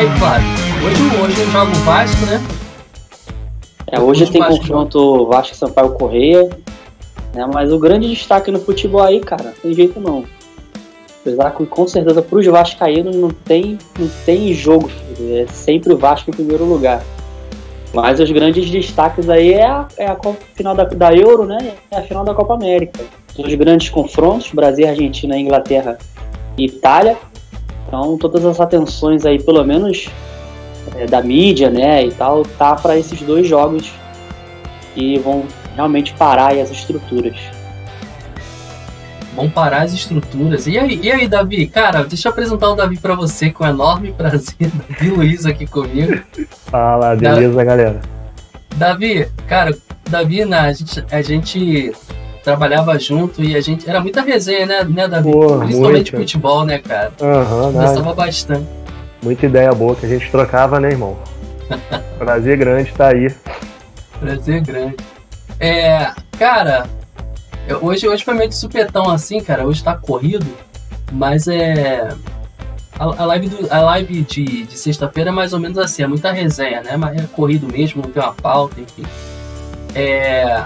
aí, Flávio? Hoje, hoje eu jogo o Vasco, né? É, hoje tem confronto Vasco Sampaio Correia, né? Mas o grande destaque no futebol aí, cara, não tem jeito não. Apesar que com certeza para os vascaínos não tem, não tem jogo, filho. é sempre o Vasco em primeiro lugar. Mas os grandes destaques aí é a, é a final da, da Euro, né? É a final da Copa América. Os grandes confrontos, Brasil, Argentina, Inglaterra e Itália. Então todas as atenções aí, pelo menos é, da mídia, né, e tal, tá para esses dois jogos que vão realmente parar as estruturas. Vão parar as estruturas. E aí, e aí, Davi? Cara, deixa eu apresentar o Davi para você com enorme prazer. Davi Luiz aqui comigo. Fala, beleza, da... galera? Davi, cara, Davi, né, a gente, a gente trabalhava junto e a gente. Era muita resenha, né, né Davi? Pô, Principalmente muito. futebol, né, cara? Aham, uhum, Gostava bastante. Muita ideia boa que a gente trocava, né, irmão? Prazer grande tá aí. Prazer grande. É, cara, hoje, hoje foi meio de supetão assim, cara. Hoje tá corrido, mas é. A, a live, do, a live de, de sexta-feira é mais ou menos assim, é muita resenha, né? Mas é corrido mesmo, não tem uma pauta, enfim. É.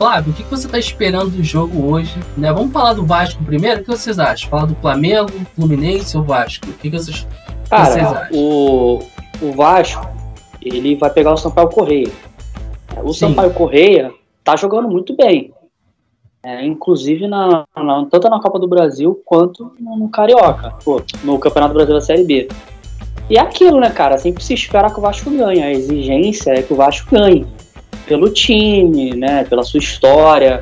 Flávio, o que, você está esperando do jogo hoje? Né? Vamos falar do Vasco primeiro? O que vocês acham? Falar do Flamengo, Fluminense ou Vasco? O que, vocês, Cara, vocês acham? O, o Vasco, ele vai pegar o Sampaio Correia. O Sim. Sampaio Correia tá jogando muito bem. É, inclusive na, na, tanto na Copa do Brasil quanto no, Carioca, pô, no Campeonato Brasileiro da Série B. E é aquilo, né, cara? Sempre se espera que o Vasco ganhe. A exigência é que o Vasco ganhe pelo time, né, pela sua história.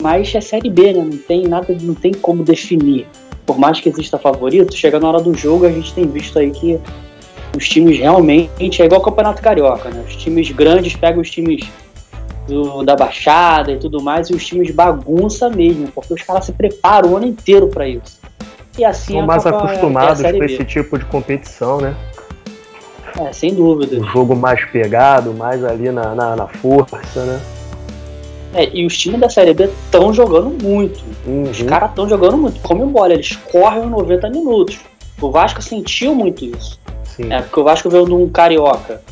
Mas é Série B, né? Não tem nada, não tem como definir. Por mais que exista favorito, chega na hora do jogo, a gente tem visto aí que os times realmente é igual o Campeonato Carioca, né? Os times grandes pegam os times do, da Baixada e tudo mais, e os times bagunça mesmo, porque os caras se preparam o ano inteiro para isso. E assim São mais Copa, acostumados com esse tipo de competição, né? É, sem dúvida. O jogo mais pegado, mais ali na, na, na força, né? É, e os times da Série B estão jogando muito. Uhum. Os caras estão jogando muito. Como embora, eles correm os 90 minutos. O Vasco sentiu muito isso. Sim. É, porque o Vasco veio num Carioca,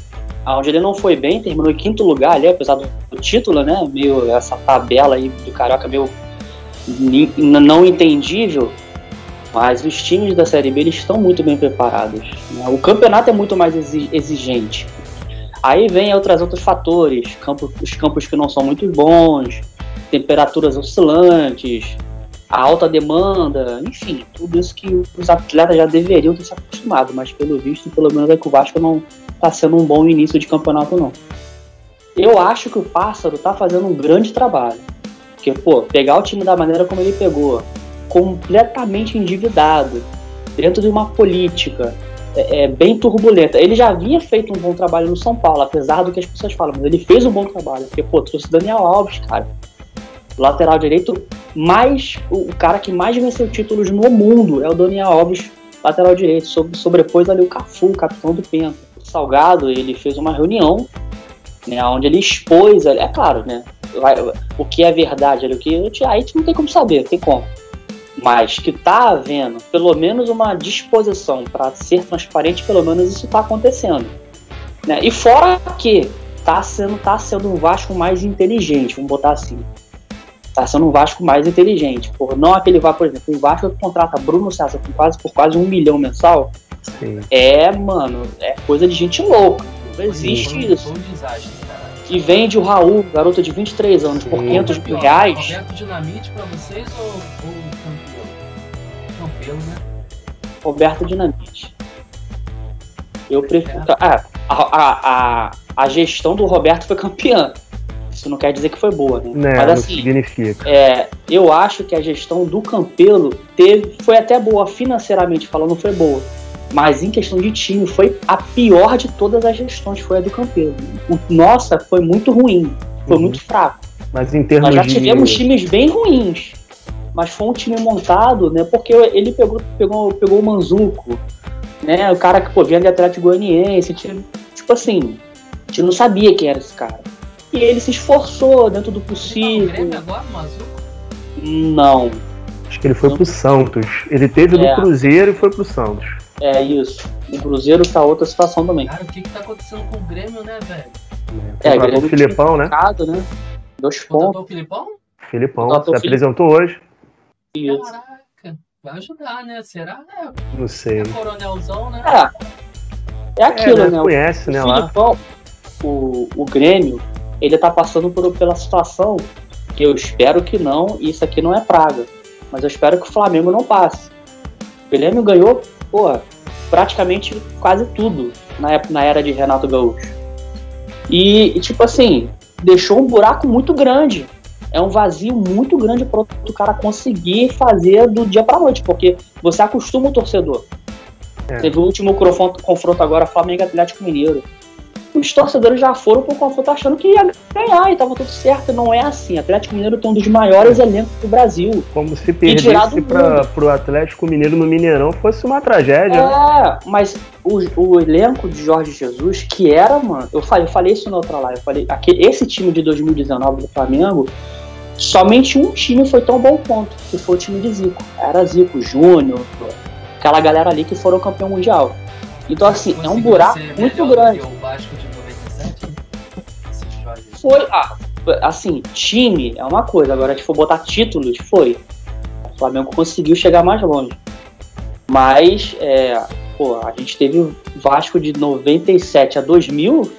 onde ele não foi bem, terminou em quinto lugar ali, apesar do título, né? Meio essa tabela aí do Carioca meio não entendível. Mas os times da Série B eles estão muito bem preparados. Né? O campeonato é muito mais exigente. Aí vem outros outros fatores, campos, os campos que não são muito bons, temperaturas oscilantes, a alta demanda, enfim, tudo isso que os atletas já deveriam ter se acostumado, mas pelo visto, pelo menos é que o Vasco não está sendo um bom início de campeonato não. Eu acho que o Pássaro está fazendo um grande trabalho. Porque, pô, pegar o time da maneira como ele pegou, completamente endividado, dentro de uma política é, é, bem turbulenta. Ele já havia feito um bom trabalho no São Paulo, apesar do que as pessoas falam, mas ele fez um bom trabalho, porque, pô, trouxe Daniel Alves, cara. Lateral direito, mais o, cara que mais venceu títulos no mundo é o Daniel Alves, lateral direito. Sobre, sobrepôs ali o Cafu, capitão do Penta. O Salgado, ele fez uma reunião, né, onde ele expôs, é claro, né, o que é verdade ali, o que aí gente não tem como saber, não tem como mas que está havendo pelo menos uma disposição para ser transparente, pelo menos isso está acontecendo. Né? E fora que está sendo, tá sendo um Vasco mais inteligente, vamos botar assim. Está sendo um Vasco mais inteligente. Por não aquele Vasco, por exemplo, o Vasco que contrata Bruno César por quase, por quase um milhão mensal. Sim. É, mano, é coisa de gente louca. Não existe Sim. isso. Um desastre, e vende o Raul, garoto de 23 anos, Sim. por 500 mil reais. Roberto Dinamite pra vocês ou, ou né? Roberto Dinamite. Eu prefiro. Ah, a, a, a, a gestão do Roberto foi campeã. Isso não quer dizer que foi boa, né? Não, Mas assim, significa. É, eu acho que a gestão do Campelo teve, foi até boa, financeiramente falando, foi boa. Mas em questão de time, foi a pior de todas as gestões, foi a do Campelo. O, nossa, foi muito ruim, foi uhum. muito fraco. Mas em termos Nós já tivemos de... times bem ruins mas foi um time montado, né? Porque ele pegou, pegou, pegou o Manzuco, né? O cara que, pô, vinha de Atlético Goianiense, tipo, tipo assim, a gente não sabia quem era esse cara. E ele se esforçou dentro do possível. Ele tá agora, Manzuco? Não. Acho que ele foi não. pro Santos. Ele teve é. do Cruzeiro e foi pro Santos. É isso. O Cruzeiro tá outra situação também. Cara, o que que tá acontecendo com o Grêmio, né, velho? É, Grêmio o Filipão, né? Né? Dois pontos. o Filipão? Filipão, se apresentou hoje. Isso. Caraca, vai ajudar, né? Será? É, Não sei. É coronelzão, né? É. É aquilo, é, né? Conhece, o, né, o Filipão, o, o Grêmio, ele tá passando por, pela situação que eu espero que não, e isso aqui não é praga. Mas eu espero que o Flamengo não passe. O Grêmio ganhou, porra, praticamente quase tudo na, época, na era de Renato Gaúcho. E, e, tipo assim, deixou um buraco muito grande. É um vazio muito grande para o cara conseguir fazer do dia para noite, porque você acostuma o torcedor. É. Teve o último confronto, agora, Flamengo Atlético Mineiro os torcedores já foram pro confronto achando que ia ganhar e tava tudo certo. Não é assim. Atlético Mineiro tem um dos maiores elencos do Brasil. Como se perdesse para pro Atlético Mineiro no Mineirão fosse uma tragédia. É, mas o, o, elenco de Jorge Jesus, que era, mano, eu falei, eu falei isso na outra live, eu falei, aquele, esse time de 2019 do Flamengo, somente um time foi tão bom quanto, que foi o time de Zico. Era Zico, Júnior, aquela galera ali que foram campeão mundial. Então, assim, é um buraco muito grande. o Vasco de 97, foi, ah, assim, time é uma coisa, agora se for botar títulos, foi. O Flamengo conseguiu chegar mais longe. Mas, é, pô, a gente teve o Vasco de 97 a 2000,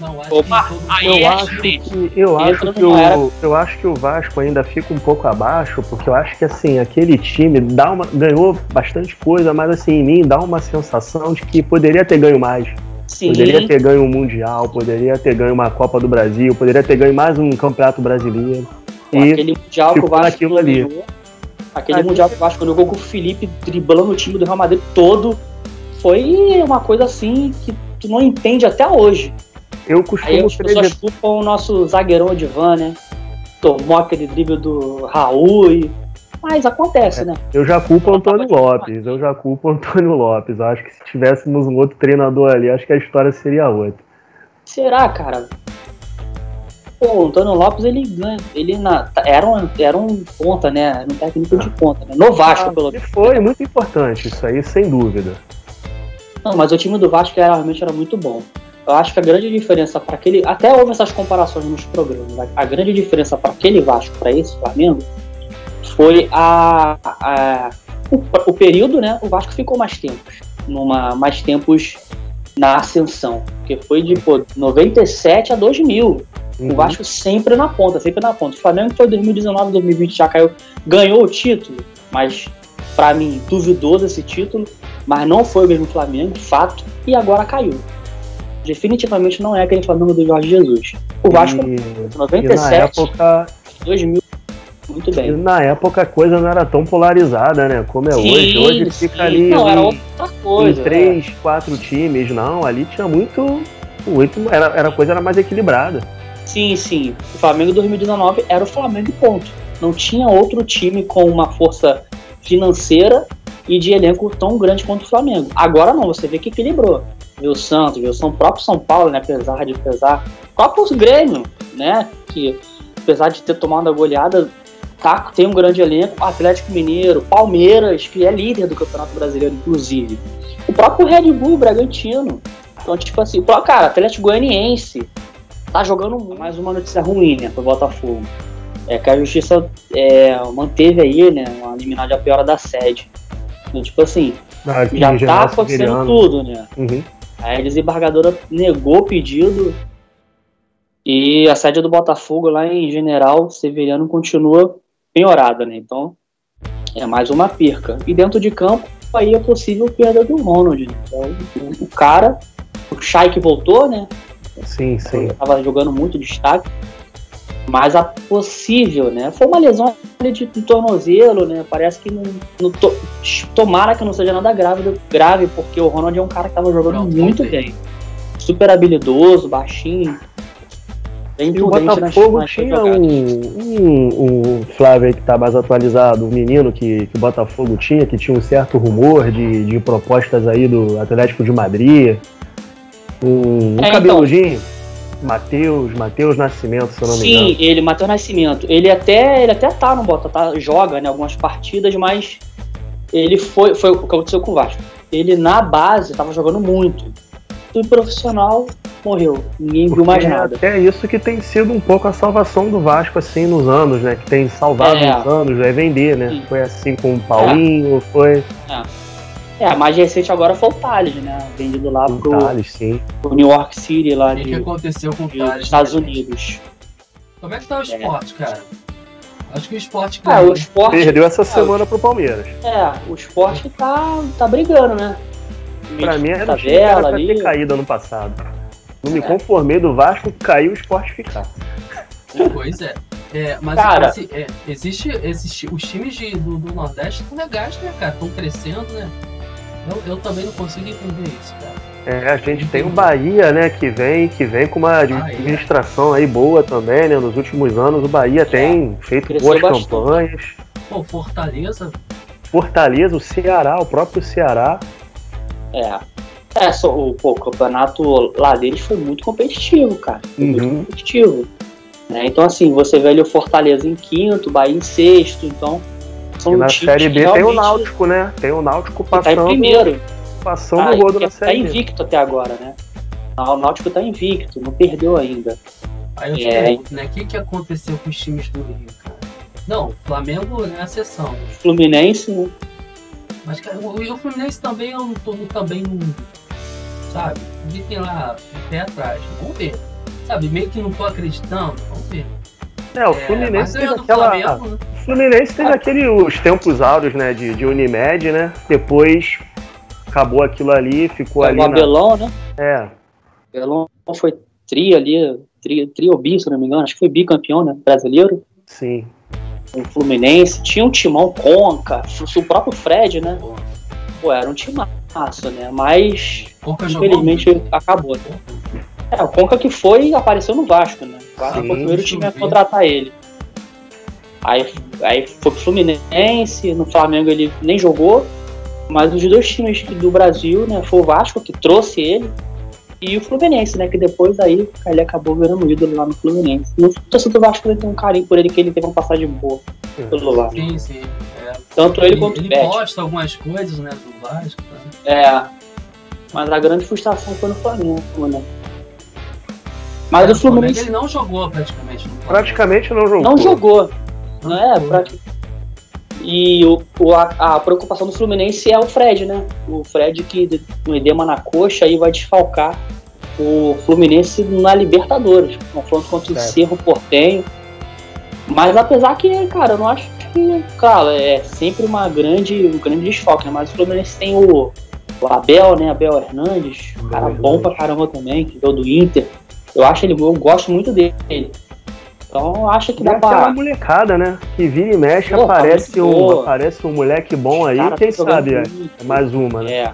não, acho Opa, que eu, é acho que, eu, acho que o, eu acho que o Vasco ainda fica um pouco abaixo, porque eu acho que assim, aquele time dá uma, ganhou bastante coisa, mas assim, em mim dá uma sensação de que poderia ter ganho mais. Sim. Poderia ter ganho um Mundial, poderia ter ganho uma Copa do Brasil, poderia ter ganho mais um Campeonato Brasileiro. e aquele Mundial que o Vasco ali. Jogou, aquele Mundial que o Vasco jogou com o Felipe driblando o time do Real Madrid todo. Foi uma coisa assim que tu não entende até hoje. Eu costumo Aí as pessoas culpam o nosso zagueirão de van, né? Tomou aquele drible do Raul e... Mas acontece, é, né? Eu já culpo o Antônio Lopes, eu já culpo o Antônio Lopes. Eu acho que se tivéssemos um outro treinador ali, acho que a história seria outra. Será, cara? Pô, o Antônio Lopes, ele ganha. Ele na, era, um, era um ponta, né? Era um técnico de ponta, né? No Vasco, ah, pelo menos. Foi muito importante, isso aí, sem dúvida. Não, mas o time do Vasco realmente era muito bom. Eu acho que a grande diferença para aquele. Até houve essas comparações nos programas. Né? A grande diferença para aquele Vasco, para esse Flamengo, foi a, a o, o, período, né? O Vasco ficou mais tempos. Numa, mais tempos na ascensão. Que foi de pô, 97 a 2000. Uhum. O Vasco sempre na ponta, sempre na ponta. O Flamengo foi 2019, 2020 já caiu, ganhou o título, mas para mim duvidoso esse título, mas não foi o mesmo Flamengo, de fato, e agora caiu definitivamente não é aquele Flamengo do Jorge Jesus. O Vasco, e, 97, e época, 2000, muito bem. Na época a coisa não era tão polarizada, né? Como é sim, hoje. Hoje sim. fica ali não, em, era outra coisa, em três, é. quatro times. Não, ali tinha muito. muito era, era, a coisa era mais equilibrada. Sim, sim. O Flamengo 2019 era o Flamengo ponto. Não tinha outro time com uma força financeira e de elenco tão grande quanto o Flamengo. Agora não, você vê que equilibrou ver o Santos, ver o próprio São Paulo, né? Apesar de pesar. O próprio Grêmio, né? Que apesar de ter tomado a goleada, tá, tem um grande elenco. Atlético Mineiro, Palmeiras, que é líder do Campeonato Brasileiro, inclusive. O próprio Red Bull, Bragantino. Então, tipo assim, cara, Atlético Goianiense tá jogando mais uma notícia ruim, né, pro Botafogo. É que a justiça é, manteve aí, né, uma liminar a piora da sede. Então, tipo assim, ah, já tá acontecendo tudo, né? Uhum. A desembargadora negou o pedido e a sede do Botafogo lá em General Severiano continua penhorada, né? Então é mais uma perca. E dentro de campo aí é possível perda do Ronald. Né? Então, o, cara, o Shai que voltou, né? Sim, sim. Tava jogando muito destaque. Mas a possível, né? Foi uma lesão de, de tornozelo, né? Parece que não, não to, tomara que não seja nada grave, grave, porque o Ronald é um cara que tava jogando não, muito bem. Super habilidoso, baixinho. Bem e o Botafogo tinha um, um, um, Flávio que tá mais atualizado, um menino que, que o Botafogo tinha, que tinha um certo rumor de, de propostas aí do Atlético de Madrid. Um, um é, cabeludinho. Então, Matheus, Matheus Nascimento, se eu não me engano. Sim, ele, Matheus Nascimento. Ele até, ele até tá no Bota, tá, joga né, algumas partidas, mas ele foi, foi o que aconteceu com o Vasco. ele na base tava jogando muito. E profissional morreu. Ninguém Porque viu mais nada. É isso que tem sido um pouco a salvação do Vasco, assim, nos anos, né? Que tem salvado é. nos anos, é vender, né? Sim. Foi assim com o Paulinho, é. foi. É. É, a mais recente agora foi o Thales, né? Vendido lá pro, Thales, sim. pro New York City lá o que, de, que aconteceu com o Thales? Estados Unidos. Como é que tá o esporte, é. cara? Acho que o esporte. Ah, o esporte perdeu essa ah, semana pro Palmeiras. É, o esporte tá, tá brigando, né? Pra mim era, tabela, era pra ali. ter caído ano passado. Não me é. conformei do Vasco cair o esporte ficar. Pois é. É, mas cara, esse, é, existe, existe os times de, do, do Nordeste estão legais, né, cara? Estão crescendo, né? Eu, eu também não consigo entender isso, cara. É, a gente tem o Bahia, né, que vem, que vem com uma administração aí boa também, né? Nos últimos anos o Bahia tem é, feito boas bastante. campanhas. Pô, Fortaleza. Fortaleza, o Ceará, o próprio Ceará. É. É, só, o, pô, o campeonato lá deles foi muito competitivo, cara. Foi uhum. muito competitivo. Né? Então, assim, você vê ali o Fortaleza em quinto, Bahia em sexto, então. São e na Série B tem o Náutico, né? Tem o Náutico passando. Tá em primeiro. Passando ah, o rodo na tá Série Tá invicto até agora, né? O Náutico tá invicto, não perdeu ainda. Aí eu te é... pergunto, né? O que, que aconteceu com os times do Rio, cara? Não, Flamengo é a exceção. Fluminense, né? Mas, cara, o, o Fluminense também eu não tô também não. Sabe? Fiquem lá, pé atrás. Vamos ver sabe, meio que não tô acreditando. Vamos ver. É, o é, Fluminense é, teve aquela. Flamengo, né? Fluminense teve ah. aquele, os tempos áureos, né, de, de Unimed, né? Depois acabou aquilo ali, ficou é, ali. O Abelão, na... né? É. Abelão foi tri ali, tri, tri ou bi, se não me engano, acho que foi bicampeão, né? Brasileiro. Sim. O Fluminense tinha um timão Conca, o próprio Fred, né? Pô, era um timaço, né? Mas Conca infelizmente acabou. Né? É, o Conca que foi e apareceu no Vasco, né? O Vasco sim, foi o primeiro time a contratar ele. Aí, aí foi pro Fluminense, no Flamengo ele nem jogou, mas os dois times do Brasil, né, foi o Vasco que trouxe ele e o Fluminense, né, que depois aí ele acabou virando ídolo lá no Fluminense. No torcedor do Vasco ele tem um carinho por ele que ele teve uma passagem boa pelo Vasco. Sim, sim. É. Tanto ele, ele quanto o Ele posta algumas coisas, né, do Vasco. Tá? É. Mas a grande frustração foi no Flamengo, né? Mas é, o Fluminense. Ele não jogou praticamente. praticamente não jogou. Não jogou. Não é? Pra... E o, o a, a, preocupação do Fluminense é o Fred, né? O Fred que com edema na coxa aí vai desfalcar o Fluminense na Libertadores. Confronto contra o Cerro Portenho. Mas apesar que, cara, eu não acho que, cara, é sempre uma grande, um grande desfalque, né? Mas o Fluminense tem o, o Abel, né? Abel Hernandes, cara bom pra caramba também, que veio do Inter. Eu acho ele, eu gosto muito dele. Então acho que dá pra. aquela molecada, né? Que vira e mexe, Pô, aparece, tá um, aparece um moleque bom aí, quem sabe é, é mais uma, né? É.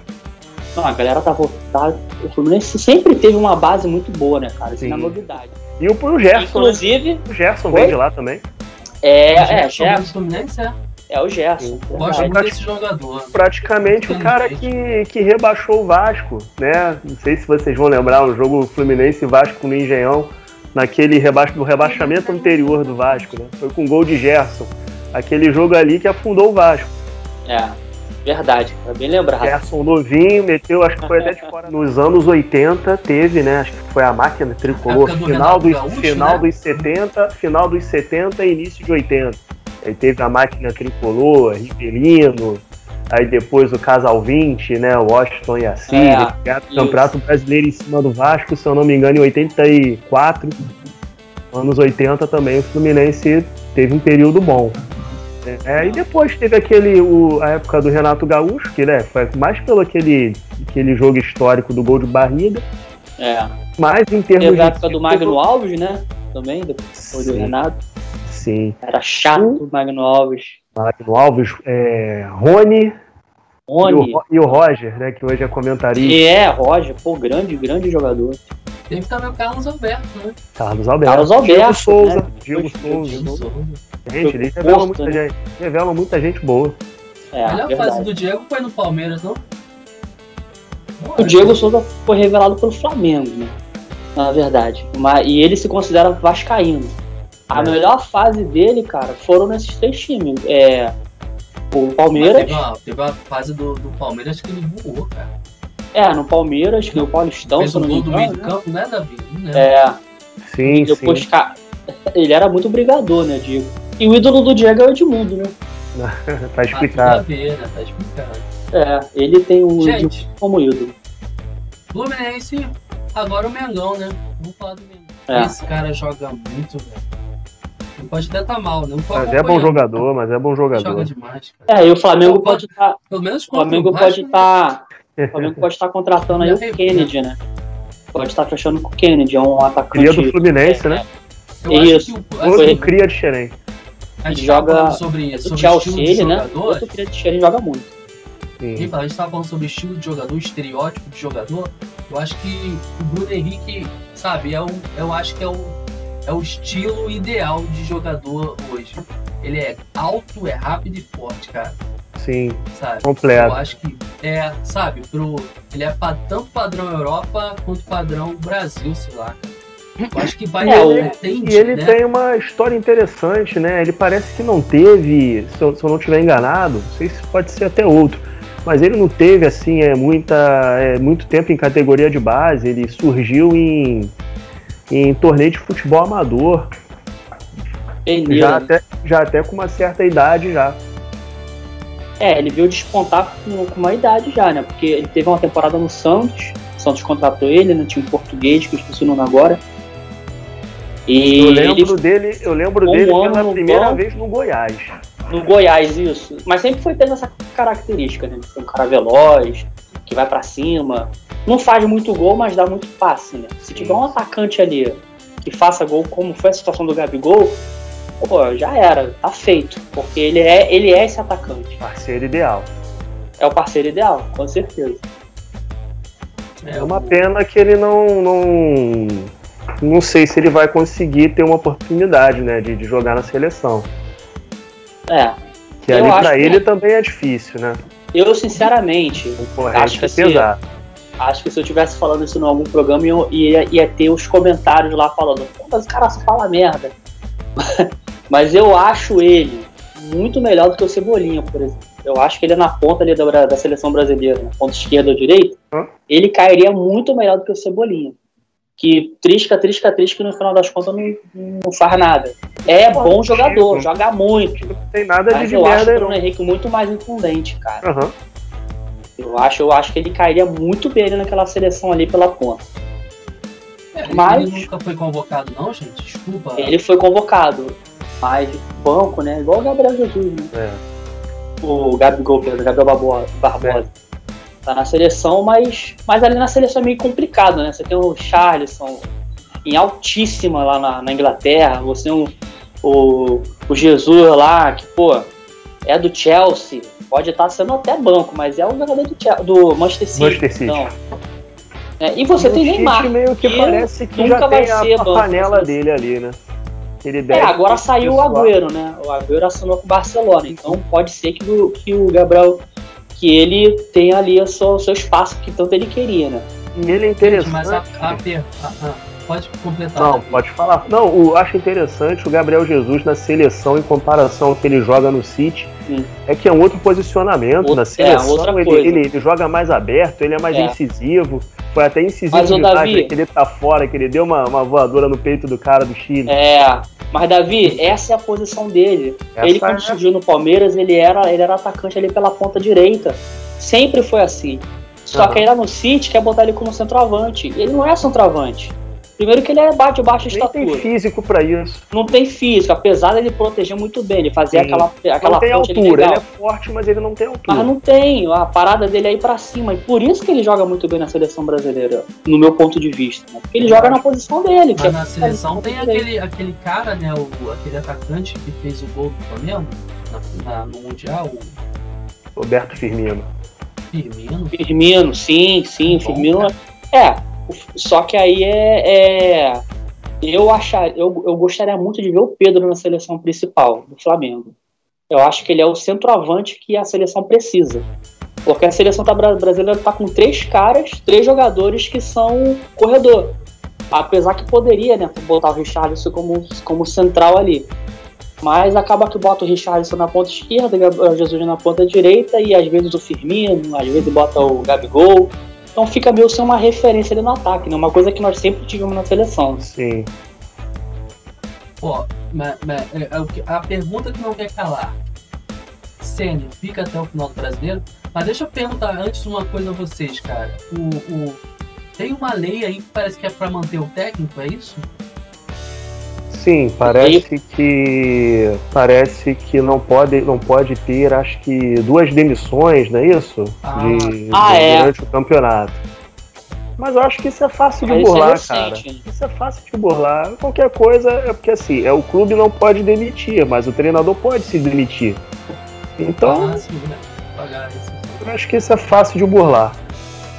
Não, a galera tá voltada. O Fluminense sempre teve uma base muito boa, né, cara? Isso é novidade. E o, o Gerson. Né? Inclusive. Né? O Gerson vem de lá também. É, é, Gerson. Fluminense, é. É o Gerson. Gosto muito desse jogador. Praticamente o cara que, que rebaixou o Vasco, né? Não sei se vocês vão lembrar, no jogo Fluminense Vasco no Engenhão, naquele reba do rebaixamento anterior do Vasco, né? Foi com gol de Gerson. Aquele jogo ali que afundou o Vasco. É, verdade, é bem lembrado. Gerson novinho, meteu, acho que foi até de fora. Nos anos 80 teve, né? Acho que foi a máquina tricolor. Do final, dos, Gaúcho, final né? dos 70, final dos 70 e início de 80. Aí teve a máquina tricolor, Rivelino, aí depois o Casal 20, né? Washington e a Síria, é, Campeonato Brasileiro em cima do Vasco, se eu não me engano, em 84. Anos 80 também o Fluminense teve um período bom. É, e depois teve aquele, o, a época do Renato Gaúcho, que né, foi mais pelo aquele, aquele jogo histórico do gol de barriga. É. Mas em termos teve a época do Magno Alves, né? Também, depois do Renato. Sim. Era chato o Magno Alves. Magno Alves, é, Rony. Rony. E o, e o, Roger, né? Que hoje é comentarista. E é, Roger, pô, grande, grande jogador. Teve também o Carlos Alberto, né? Carlos Alberto. Carlos Alberto. Diego Souza. Né? Diego Souza. Diego Souza. Gente, eles revelam muita, né? gente, revelam muita gente boa. É, a melhor verdade. fase do Diego foi no Palmeiras, não? O Diego Souza foi revelado pelo Flamengo, né? Na verdade. Mas, e ele se considera vascaíno. A é. melhor fase dele, cara, foram nesses três times. É, O Palmeiras. Teve uma, teve uma, fase do, do Palmeiras que ele voou, cara. É, no Palmeiras, que o Paulistão, Fez um gol do meio do né? campo, né, Davi? É. Sim, depois, sim. Ele era muito brigador, né, Diego? E o ídolo do Diego é o Edmundo, né? tá explicado. Ah, ver, né? Tá explicado. É, ele tem o Gente, como ídolo. Fluminense, agora o Mengão, né? Vamos falar do Mengão. É. Esse cara joga muito, velho. Pode até estar tá mal, não Mas é bom jogador, mas é bom jogador. Joga demais, cara. É, e o Flamengo pode estar. Tá, Pelo menos o Flamengo pode estar. Tá, o Flamengo pode estar contratando aí o Kennedy, né? Pode estar fechando com o Kennedy, é um atacante. Cria do Fluminense, né? Isso. Outro cria de Xerém. A gente joga sobre, sobre o Chelsea, ele, né? Outro cria de Xerém joga muito. Sim. a gente estava falando sobre estilo de jogador, estereótipo de jogador. Eu acho que o Bruno Henrique, sabe, é um, eu acho que é o, é o estilo ideal de jogador hoje. Ele é alto, é rápido e forte, cara. Sim. Sabe? Completo. Eu acho que é, sabe, pro, ele é pra, tanto padrão Europa quanto padrão Brasil, sei lá. Eu acho que vai é, ele, E ele né? tem uma história interessante, né? Ele parece que não teve, se eu, se eu não estiver enganado, não sei se pode ser até outro, mas ele não teve assim é muita é, muito tempo em categoria de base. Ele surgiu em, em torneio de futebol amador. Ele, já, até, já até com uma certa idade já. É, ele veio despontar com, com, uma idade já, né? Porque ele teve uma temporada no Santos, o Santos contratou ele, né? Tinha um português, que eu esqueci o nome agora. E eu lembro ele, dele, eu lembro um dele pela primeira vez no Goiás. No Goiás, isso. Mas sempre foi tendo essa característica, né? Um cara veloz, que vai para cima. Não faz muito gol, mas dá muito passe, né? Se tiver um atacante ali que faça gol, como foi a situação do Gabigol, pô, já era, tá feito. Porque ele é, ele é esse atacante. Parceiro ideal. É o parceiro ideal, com certeza. É uma pena que ele não, não. Não sei se ele vai conseguir ter uma oportunidade, né? De, de jogar na seleção. É. Que ali pra ele que... também é difícil, né? Eu, sinceramente, acho que, é se, acho que se eu estivesse falando isso em algum programa, eu ia, ia ter os comentários lá falando, mas o cara só fala merda. mas eu acho ele muito melhor do que o Cebolinha, por exemplo. Eu acho que ele é na ponta ali da, da seleção brasileira, na ponta esquerda ou direita, hum? ele cairia muito melhor do que o Cebolinha que trisca, trisca, trisca e no final das contas não, não faz nada. É Pô, bom jogador, joga muito. Não tem nada mas de eu acho o Bruno Henrique muito mais infundente, cara. Uhum. Eu acho, eu acho que ele cairia muito bem naquela seleção ali pela ponta. É, mas ele nunca foi convocado, não, gente? Desculpa. Ele foi convocado, mas banco, né? Igual o Gabriel Jesus, né? É. O Gabigol, Pedro, Gabriel Barbosa. É tá na seleção, mas, mas ali na seleção é meio complicado, né? Você tem o Charleston em altíssima lá na, na Inglaterra, você tem o, o, o Jesus lá, que, pô, é do Chelsea, pode estar sendo até banco, mas é o jogador do, Chelsea, do Manchester City. Manchester City. Então, é, e você e tem Neymar. meio que, que parece que nunca já vai tem ser a, a panela dele ali, né? É, agora saiu o Agüero, né? O Agüero assinou com o Barcelona, então pode ser que, o, que o Gabriel que ele tem ali o seu, o seu espaço que tanto ele queria, né? E ele é interessante. Mas a, a, a, pode completar. Não, pode falar. Não, eu acho interessante o Gabriel Jesus na seleção em comparação ao que ele joga no City. Sim. É que é um outro posicionamento outro, na seleção. É, ele, ele, ele, joga mais aberto, ele é mais é. incisivo. Foi até incisivo Mas, demais, Davi, que ele tá fora, que ele deu uma, uma voadora no peito do cara do Chile. É, mas Davi, essa é a posição dele. Essa ele quando é... surgiu no Palmeiras, ele era, ele era atacante ali pela ponta direita. Sempre foi assim. Só uhum. que aí lá no City quer botar ele como centroavante. Ele não é centroavante. Primeiro que ele é bate baixa estatura. Não tem físico para isso. Não tem físico, apesar dele proteger muito bem, ele fazia Sim. aquela aquela Não tem altura, ele é forte, mas ele não tem altura. Mas não tem, a parada dele é ir para cima, e por isso que ele joga muito bem na seleção brasileira, no meu ponto de vista, né? Porque ele joga na posição dele. Mas é na seleção tem aquele, aquele cara, né, o, aquele atacante que fez o gol do Flamengo na, na, no Mundial. Roberto Firmino. Firmino? Firmino, sim, sim, tá Bom, Firmino. É, só que aí é. é eu, achar, eu, eu gostaria muito de ver o Pedro na seleção principal do Flamengo. Eu acho que ele é o centroavante que a seleção precisa. Porque a seleção tá, brasileira está com três caras, três jogadores que são corredor. Apesar que poderia, né, botar o Richarlison como, como central ali. Mas acaba que bota o Richardson na ponta esquerda, o Jesus na ponta direita e às vezes o Firmino, às vezes bota o Gabigol. Então fica meio sem uma referência ali no ataque, né? Uma coisa que nós sempre tivemos na seleção. Sim. Pô, mas, mas, é, é a pergunta que não quer calar. Sene fica até o final do brasileiro? Mas deixa eu perguntar antes uma coisa a vocês, cara. O, o, tem uma lei aí que parece que é para manter o técnico, é isso? Sim, parece que parece que não pode, não pode ter, acho que duas demissões, não é isso? Ah, de, ah, de, é. durante o campeonato. Mas eu acho que isso é fácil de Mas burlar, isso é cara. Isso é fácil de burlar. Qualquer coisa é porque assim, é o clube não pode demitir, mas o treinador pode se demitir. Então, ah, sim, né? eu acho que isso é fácil de burlar.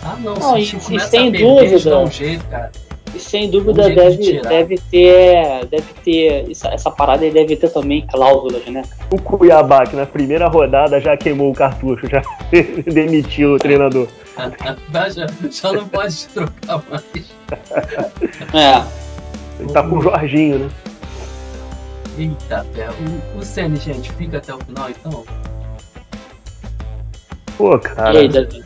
Ah, não, não se e, e sem dúvida. Um jeito, cara. E sem dúvida um deve, de deve ter, deve ter essa, essa parada e deve ter também cláusulas, né? O Cuiabá, que na primeira rodada já queimou o cartucho, já demitiu o treinador. já, já não pode trocar mais. É. Ele tá com o Jorginho, né? Eita, pé. O, o Senna, gente, fica até o final então? Pô, cara. E aí, Davi?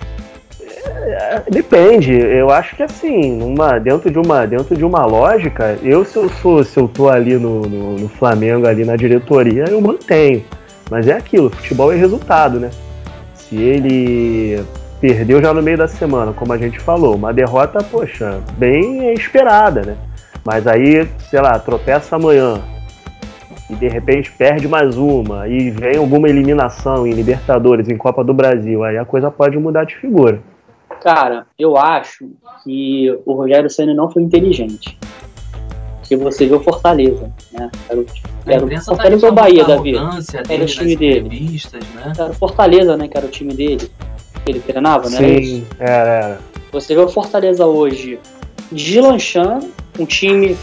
Depende. Eu acho que assim, numa, dentro, de uma, dentro de uma lógica, eu se eu sou, se eu tô ali no, no, no Flamengo, ali na diretoria, eu mantenho. Mas é aquilo, futebol é resultado, né? Se ele perdeu já no meio da semana, como a gente falou, uma derrota, poxa, bem esperada, né? Mas aí, sei lá, tropeça amanhã e de repente perde mais uma e vem alguma eliminação em Libertadores, em Copa do Brasil, aí a coisa pode mudar de figura. Cara, eu acho que o Rogério Senna não foi inteligente. Porque você viu Fortaleza, né? Era o, era o tá Fortaleza tá ou Bahia, Davi? Era o time dele. Né? Era o Fortaleza, né? Que era o time dele. Que ele treinava, né? Sim, era, era. Você vê o Fortaleza hoje deslanchando, um time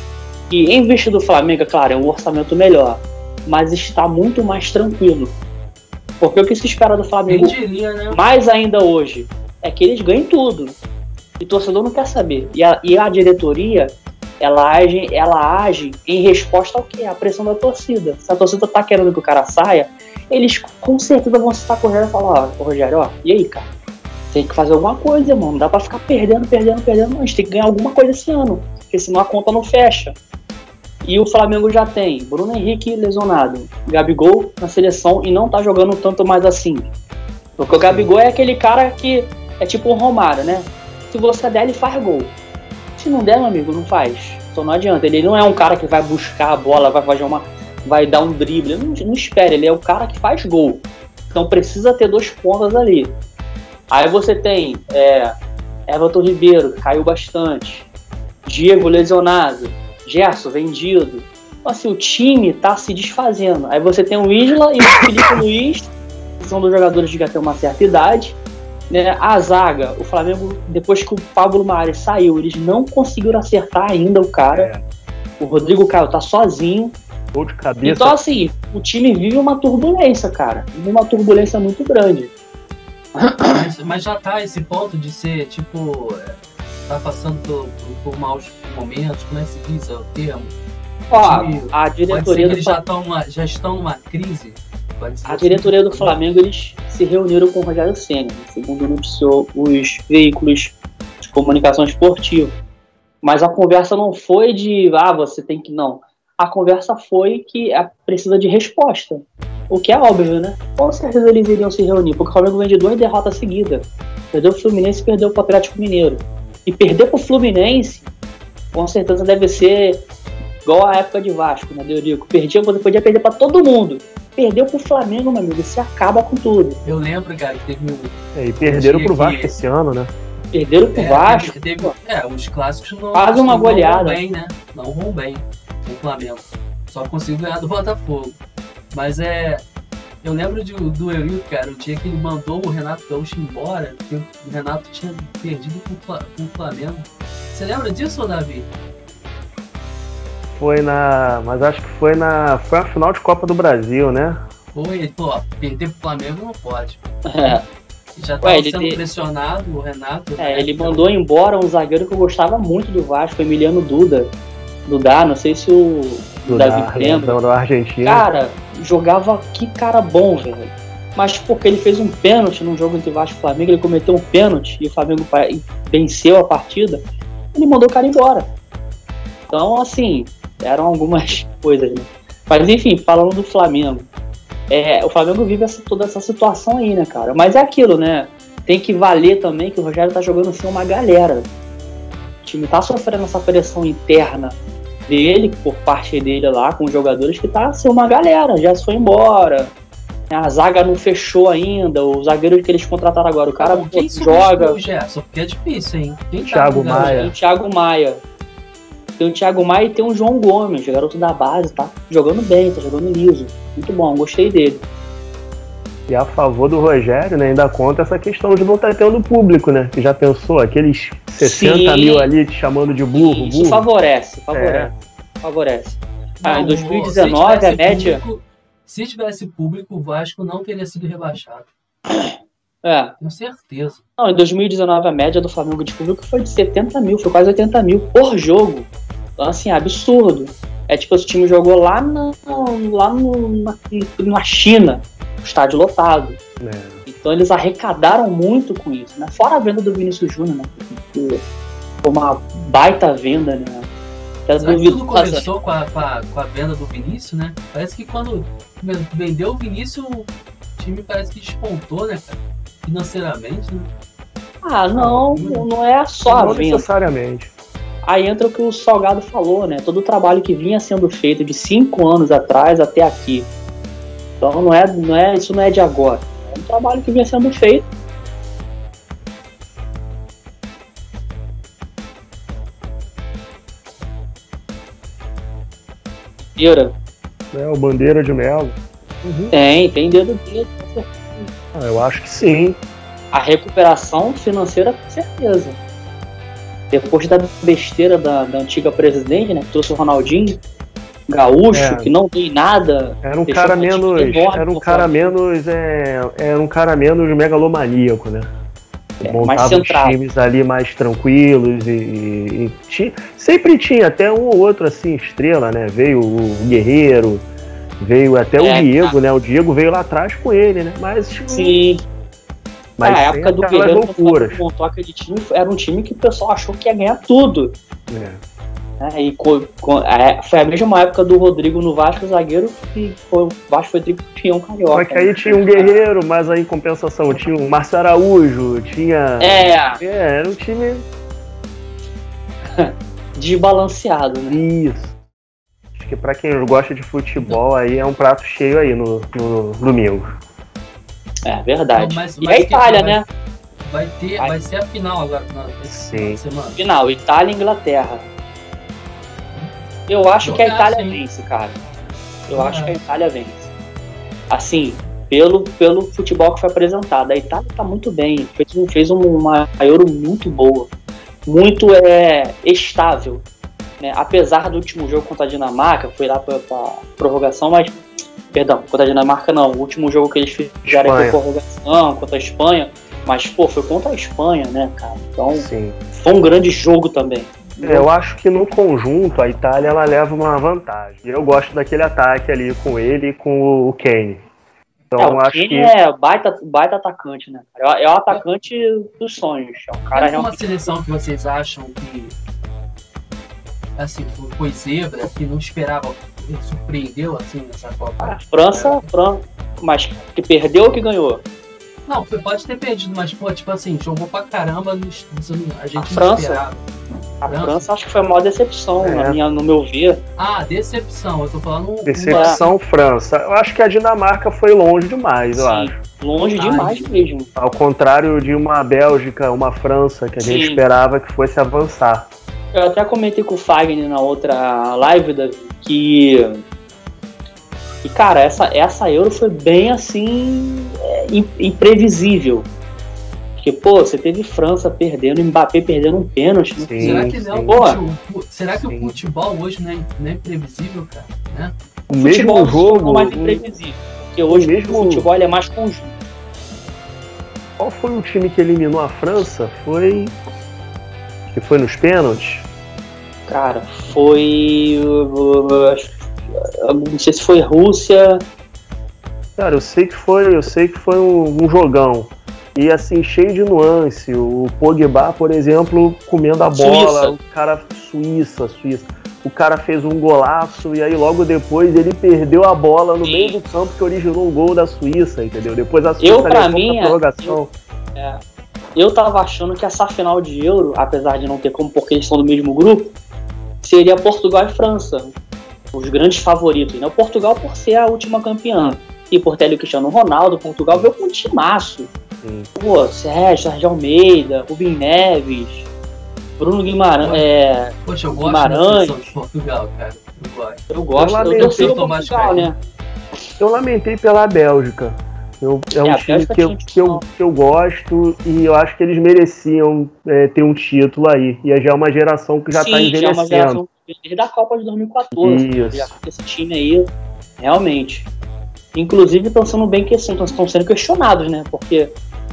que, em vista do Flamengo, é claro, é um orçamento melhor, mas está muito mais tranquilo. Porque o que se espera do Flamengo, diria, né? mais ainda hoje, é que eles ganhem tudo. E o torcedor não quer saber. E a, e a diretoria, ela age, ela age em resposta ao que? A pressão da torcida. Se a torcida tá querendo que o cara saia, eles com certeza vão estar com o Rogério e falar, ó, Rogério, ó, e aí, cara? Tem que fazer alguma coisa, mano. Não dá pra ficar perdendo, perdendo, perdendo. Não, a gente tem que ganhar alguma coisa esse ano. Porque senão a conta não fecha. E o Flamengo já tem Bruno Henrique lesionado, Gabigol na seleção e não tá jogando tanto mais assim. Porque o Gabigol é aquele cara que é tipo o Romário, né? Se você der, ele faz gol. Se não der, meu amigo, não faz. Então não adianta. Ele não é um cara que vai buscar a bola, vai fazer uma. vai dar um drible. Não, não espere, ele é o cara que faz gol. Então precisa ter dois pontas ali. Aí você tem é, Everton Ribeiro, que caiu bastante. Diego lesionado. Gerson vendido. Então, assim, o time tá se desfazendo. Aí você tem o Isla e o Felipe Luiz, que são dos jogadores já têm uma certa idade. Né, a zaga, o Flamengo, depois que o Pablo Mari saiu, eles não conseguiram acertar ainda o cara. É. O Rodrigo Caio tá sozinho. Gol de cabeça. Então, assim, o time vive uma turbulência, cara. Vive uma turbulência muito grande. Mas, mas, já tá esse ponto de ser, tipo, tá passando por, por, por maus momentos, como é que se diz o termo? Ó, a diretoria do... eles já, tão uma, já estão numa crise a diretoria do Flamengo eles se reuniram com o Rogério Senna, segundo noticiou os veículos de comunicação esportiva. Mas a conversa não foi de ah, você tem que não. A conversa foi que é, precisa de resposta. O que é óbvio, né? Com certeza eles iriam se reunir, porque o Flamengo vem de duas derrotas seguidas. Perdeu o Fluminense e perdeu o Atlético Mineiro. E perder pro Fluminense, com certeza deve ser igual a época de Vasco, né, Deurico? Perdia, você podia perder para todo mundo perdeu pro Flamengo, meu amigo, você acaba com tudo. Eu lembro, cara, que teve um. É, e perderam pro Vasco que... esse ano, né? Perderam pro é, Vasco. Teve, teve, é, os clássicos não. Faz uma não goleada. Não bem, né? Não vão bem o Flamengo. Só conseguiu ganhar do Botafogo. Mas é. Eu lembro de, do Eurico, cara, o dia que ele mandou o Renato Gaúcho embora, porque o Renato tinha perdido com o Flamengo. Você lembra disso, Davi? Foi na. Mas acho que foi na. Foi a final de Copa do Brasil, né? Foi, pô, perder pro Flamengo não pode. É. Já tava Ué, sendo pressionado, o Renato. É, né? ele mandou embora um zagueiro que eu gostava muito do Vasco, Emiliano Duda. Dudá, não sei se o do Davi Lembra, Argentina. Cara, jogava que cara bom, velho. Mas porque ele fez um pênalti num jogo entre Vasco e Flamengo, ele cometeu um pênalti e o Flamengo venceu a partida, ele mandou o cara embora. Então, assim, eram algumas coisas, né? Mas enfim, falando do Flamengo. É, o Flamengo vive essa, toda essa situação aí, né, cara? Mas é aquilo, né? Tem que valer também que o Rogério tá jogando assim uma galera. O time tá sofrendo essa pressão interna dele, por parte dele lá, com os jogadores, que tá assim uma galera, já se foi embora. A zaga não fechou ainda, o zagueiro que eles contrataram agora, o cara Pô, quem joga. O Gerson, porque é difícil, hein? Quem tá Thiago tá Maia. Tem o Thiago Maia. Tem o Thiago Maia e tem o João Gomes, garoto da base, tá jogando bem, tá jogando liso. Muito bom, gostei dele. E a favor do Rogério, né, ainda conta essa questão de não estar tendo público, né? Que já pensou, aqueles 60 Sim. mil ali te chamando de burro, Isso burro. favorece, favorece. É. Favorece. Ah, não, em 2019 a média. Público, se tivesse público, o Vasco não teria sido rebaixado. É. Com certeza. Não, em 2019 a média do Flamengo de público foi de 70 mil, foi quase 80 mil por jogo. Então, assim, absurdo. É tipo, esse time jogou lá, na, lá no, na, na China, estádio lotado. É. Então eles arrecadaram muito com isso, né? Fora a venda do Vinícius Júnior, né? Que foi uma baita venda, né? tudo começou com a, com, a, com a venda do Vinícius, né? Parece que quando vendeu o Vinícius, o time parece que despontou, né, cara? Financeiramente, né? Ah, não, não é só não a venda. necessariamente. Aí entra o que o Salgado falou, né? Todo o trabalho que vinha sendo feito de cinco anos atrás até aqui. Então não é, não é, isso não é de agora. É um trabalho que vinha sendo feito. Bandeira. É, o Bandeira de Melo. Uhum. Tem, tem dedo dele, ah, eu acho que sim. A recuperação financeira, com certeza depois da besteira da, da antiga presidente, né? Que trouxe o Ronaldinho, gaúcho, é. que não tem nada. Era um cara menos. Era um cara menos. É, era um cara menos megalomaníaco, né? É, Montava os times ali mais tranquilos e, e, e, sempre tinha até um ou outro assim, estrela, né? Veio o Guerreiro, veio até é, o Diego, tá. né? O Diego veio lá atrás com ele, né? Mas Sim. Mas a época do Guerreiro loucuras. montou aquele time, era um time que o pessoal achou que ia ganhar tudo. É. É, e co, co, é, foi a mesma época do Rodrigo no Vasco, zagueiro, que foi, o Vasco foi tricampeão carioca. Só que aí tinha um guerreiro, mas aí em compensação tinha um Márcio Araújo, tinha. É. é era um time. Desbalanceado, né? Isso. Acho que pra quem gosta de futebol aí é um prato cheio aí no, no domingo. É verdade. Não, mas, e a Itália, vai, né? Vai, ter, vai. vai ser a final agora na Sim. semana. Final, Itália e Inglaterra. Eu acho que a Itália sim. vence, cara. Eu ah. acho que a Itália vence. Assim, pelo, pelo futebol que foi apresentado. A Itália tá muito bem. Fez, fez uma Euro muito boa. Muito é, estável. Né? Apesar do último jogo contra a Dinamarca, foi lá pra, pra prorrogação, mas Perdão, contra a Dinamarca não. O último jogo que eles fizeram foi prorrogação contra a Espanha. Mas, pô, foi contra a Espanha, né, cara? Então, Sim. foi um grande jogo também. É, eu acho que no conjunto a Itália ela leva uma vantagem. Eu gosto daquele ataque ali com ele e com o Kane. Então, é, o acho Kane que... é baita, baita atacante, né? É, é o atacante dos sonhos. É um cara é uma seleção que vocês acham que assim, foi zebra, que não esperava surpreendeu assim nessa Copa? A França, França, mas que perdeu ou que ganhou? Não, pode ter perdido, mas pô, tipo assim, jogou pra caramba, a gente a França, esperava. A França. França acho que foi a maior decepção, é. na minha, no meu ver. Ah, decepção, eu tô falando. Decepção é. França. Eu acho que a Dinamarca foi longe demais, Sim, eu acho. Longe demais mesmo. Ao contrário de uma Bélgica, uma França, que a Sim. gente esperava que fosse avançar. Eu até comentei com o Fagner na outra live, Davi, que. E cara, essa, essa Euro foi bem assim. É, imprevisível. Porque, pô, você teve França perdendo, Mbappé perdendo um pênalti. Né? será que, não, pô, será que o futebol hoje não é, não é imprevisível, cara? Né? O, o mesmo jogo. É mais imprevisível. Porque hoje o, mesmo... o futebol é mais conjunto. Qual foi o time que eliminou a França? Foi que foi nos pênaltis? Cara, foi. Não sei se foi Rússia. Cara, eu sei que foi, eu sei que foi um, um jogão. E assim, cheio de nuance. O Pogba, por exemplo, comendo a bola, Suíça. o cara Suíça, Suíça. O cara fez um golaço e aí logo depois ele perdeu a bola no Sim. meio do campo que originou um gol da Suíça, entendeu? Depois a Suíça eu, pra mim, é, prorrogação. Eu, é, eu tava achando que essa final de Euro, apesar de não ter como porque eles estão do mesmo grupo, seria Portugal e França. Os grandes favoritos, né? O Portugal por ser a última campeã. E por ter o Cristiano Ronaldo, Portugal veio com um timaço. Sim. Pô, Sérgio, Sérgio Almeida, Rubem Neves, Bruno Guimarães. É, Poxa, eu gosto Guimarães. de Portugal, cara. Eu gosto. Eu gosto. Eu, eu, eu, Portugal, né? eu lamentei pela Bélgica. Eu, é, é um time que eu, que, eu, que eu gosto e eu acho que eles mereciam é, ter um título aí. E já é uma geração que já está envelhecendo. Já é uma geração desde a Copa de 2014. Isso. Esse time aí, realmente. Inclusive estão sendo bem que assim, estão sendo questionados, né? Porque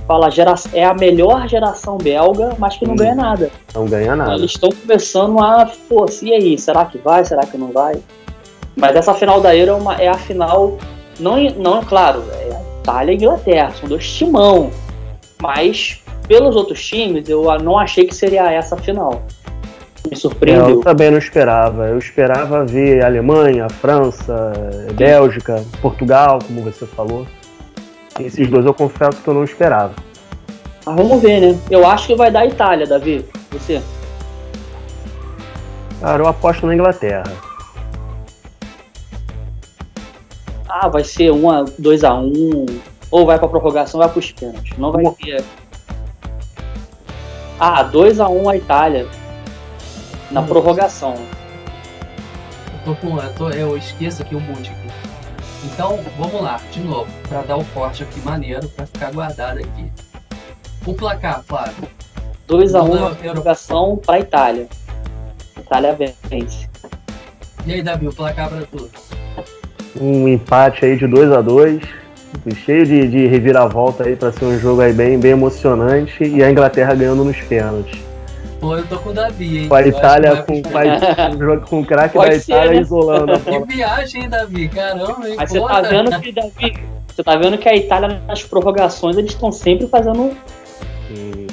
fala gera, é a melhor geração belga, mas que não ganha nada. Não ganha nada. Eles estão começando a, pô, e aí, será que vai, será que não vai? Mas essa final da Euro é, uma, é a final, não, não claro, é Itália e Inglaterra, são dois timão. Mas pelos outros times, eu não achei que seria essa final me surpreendeu. É, eu também não esperava. Eu esperava ver Alemanha, França, Bélgica, Portugal, como você falou. Esses dois eu confesso que eu não esperava. Mas vamos ver, né? Eu acho que vai dar Itália, Davi. Você? Cara, eu aposto na Inglaterra. Ah, vai ser 1 a 2 a 1 ou vai pra prorrogação, vai pros pênaltis. Não vai ter. Ah, 2 a 1 a Itália na hum. prorrogação. Eu, tô com, eu, tô, eu esqueço aqui o um monte aqui. Então, vamos lá, de novo, para dar o corte aqui maneiro, para ficar guardado aqui. O placar, claro. 2x1 um na prorrogação para Itália. Itália vence. E aí, Davi, o placar para tudo? Um empate aí de 2 a 2 cheio de, de reviravolta aí para ser um jogo aí bem, bem emocionante e a Inglaterra ganhando nos pênaltis. Pô, eu tô com o Davi, hein? Com a Itália, com, com, com o craque da Itália né? isolando a bola. Que viagem, hein, Davi? Caramba, hein? Mas você tá vendo que, Davi, você tá vendo que a Itália, nas prorrogações, eles estão sempre fazendo. Hum.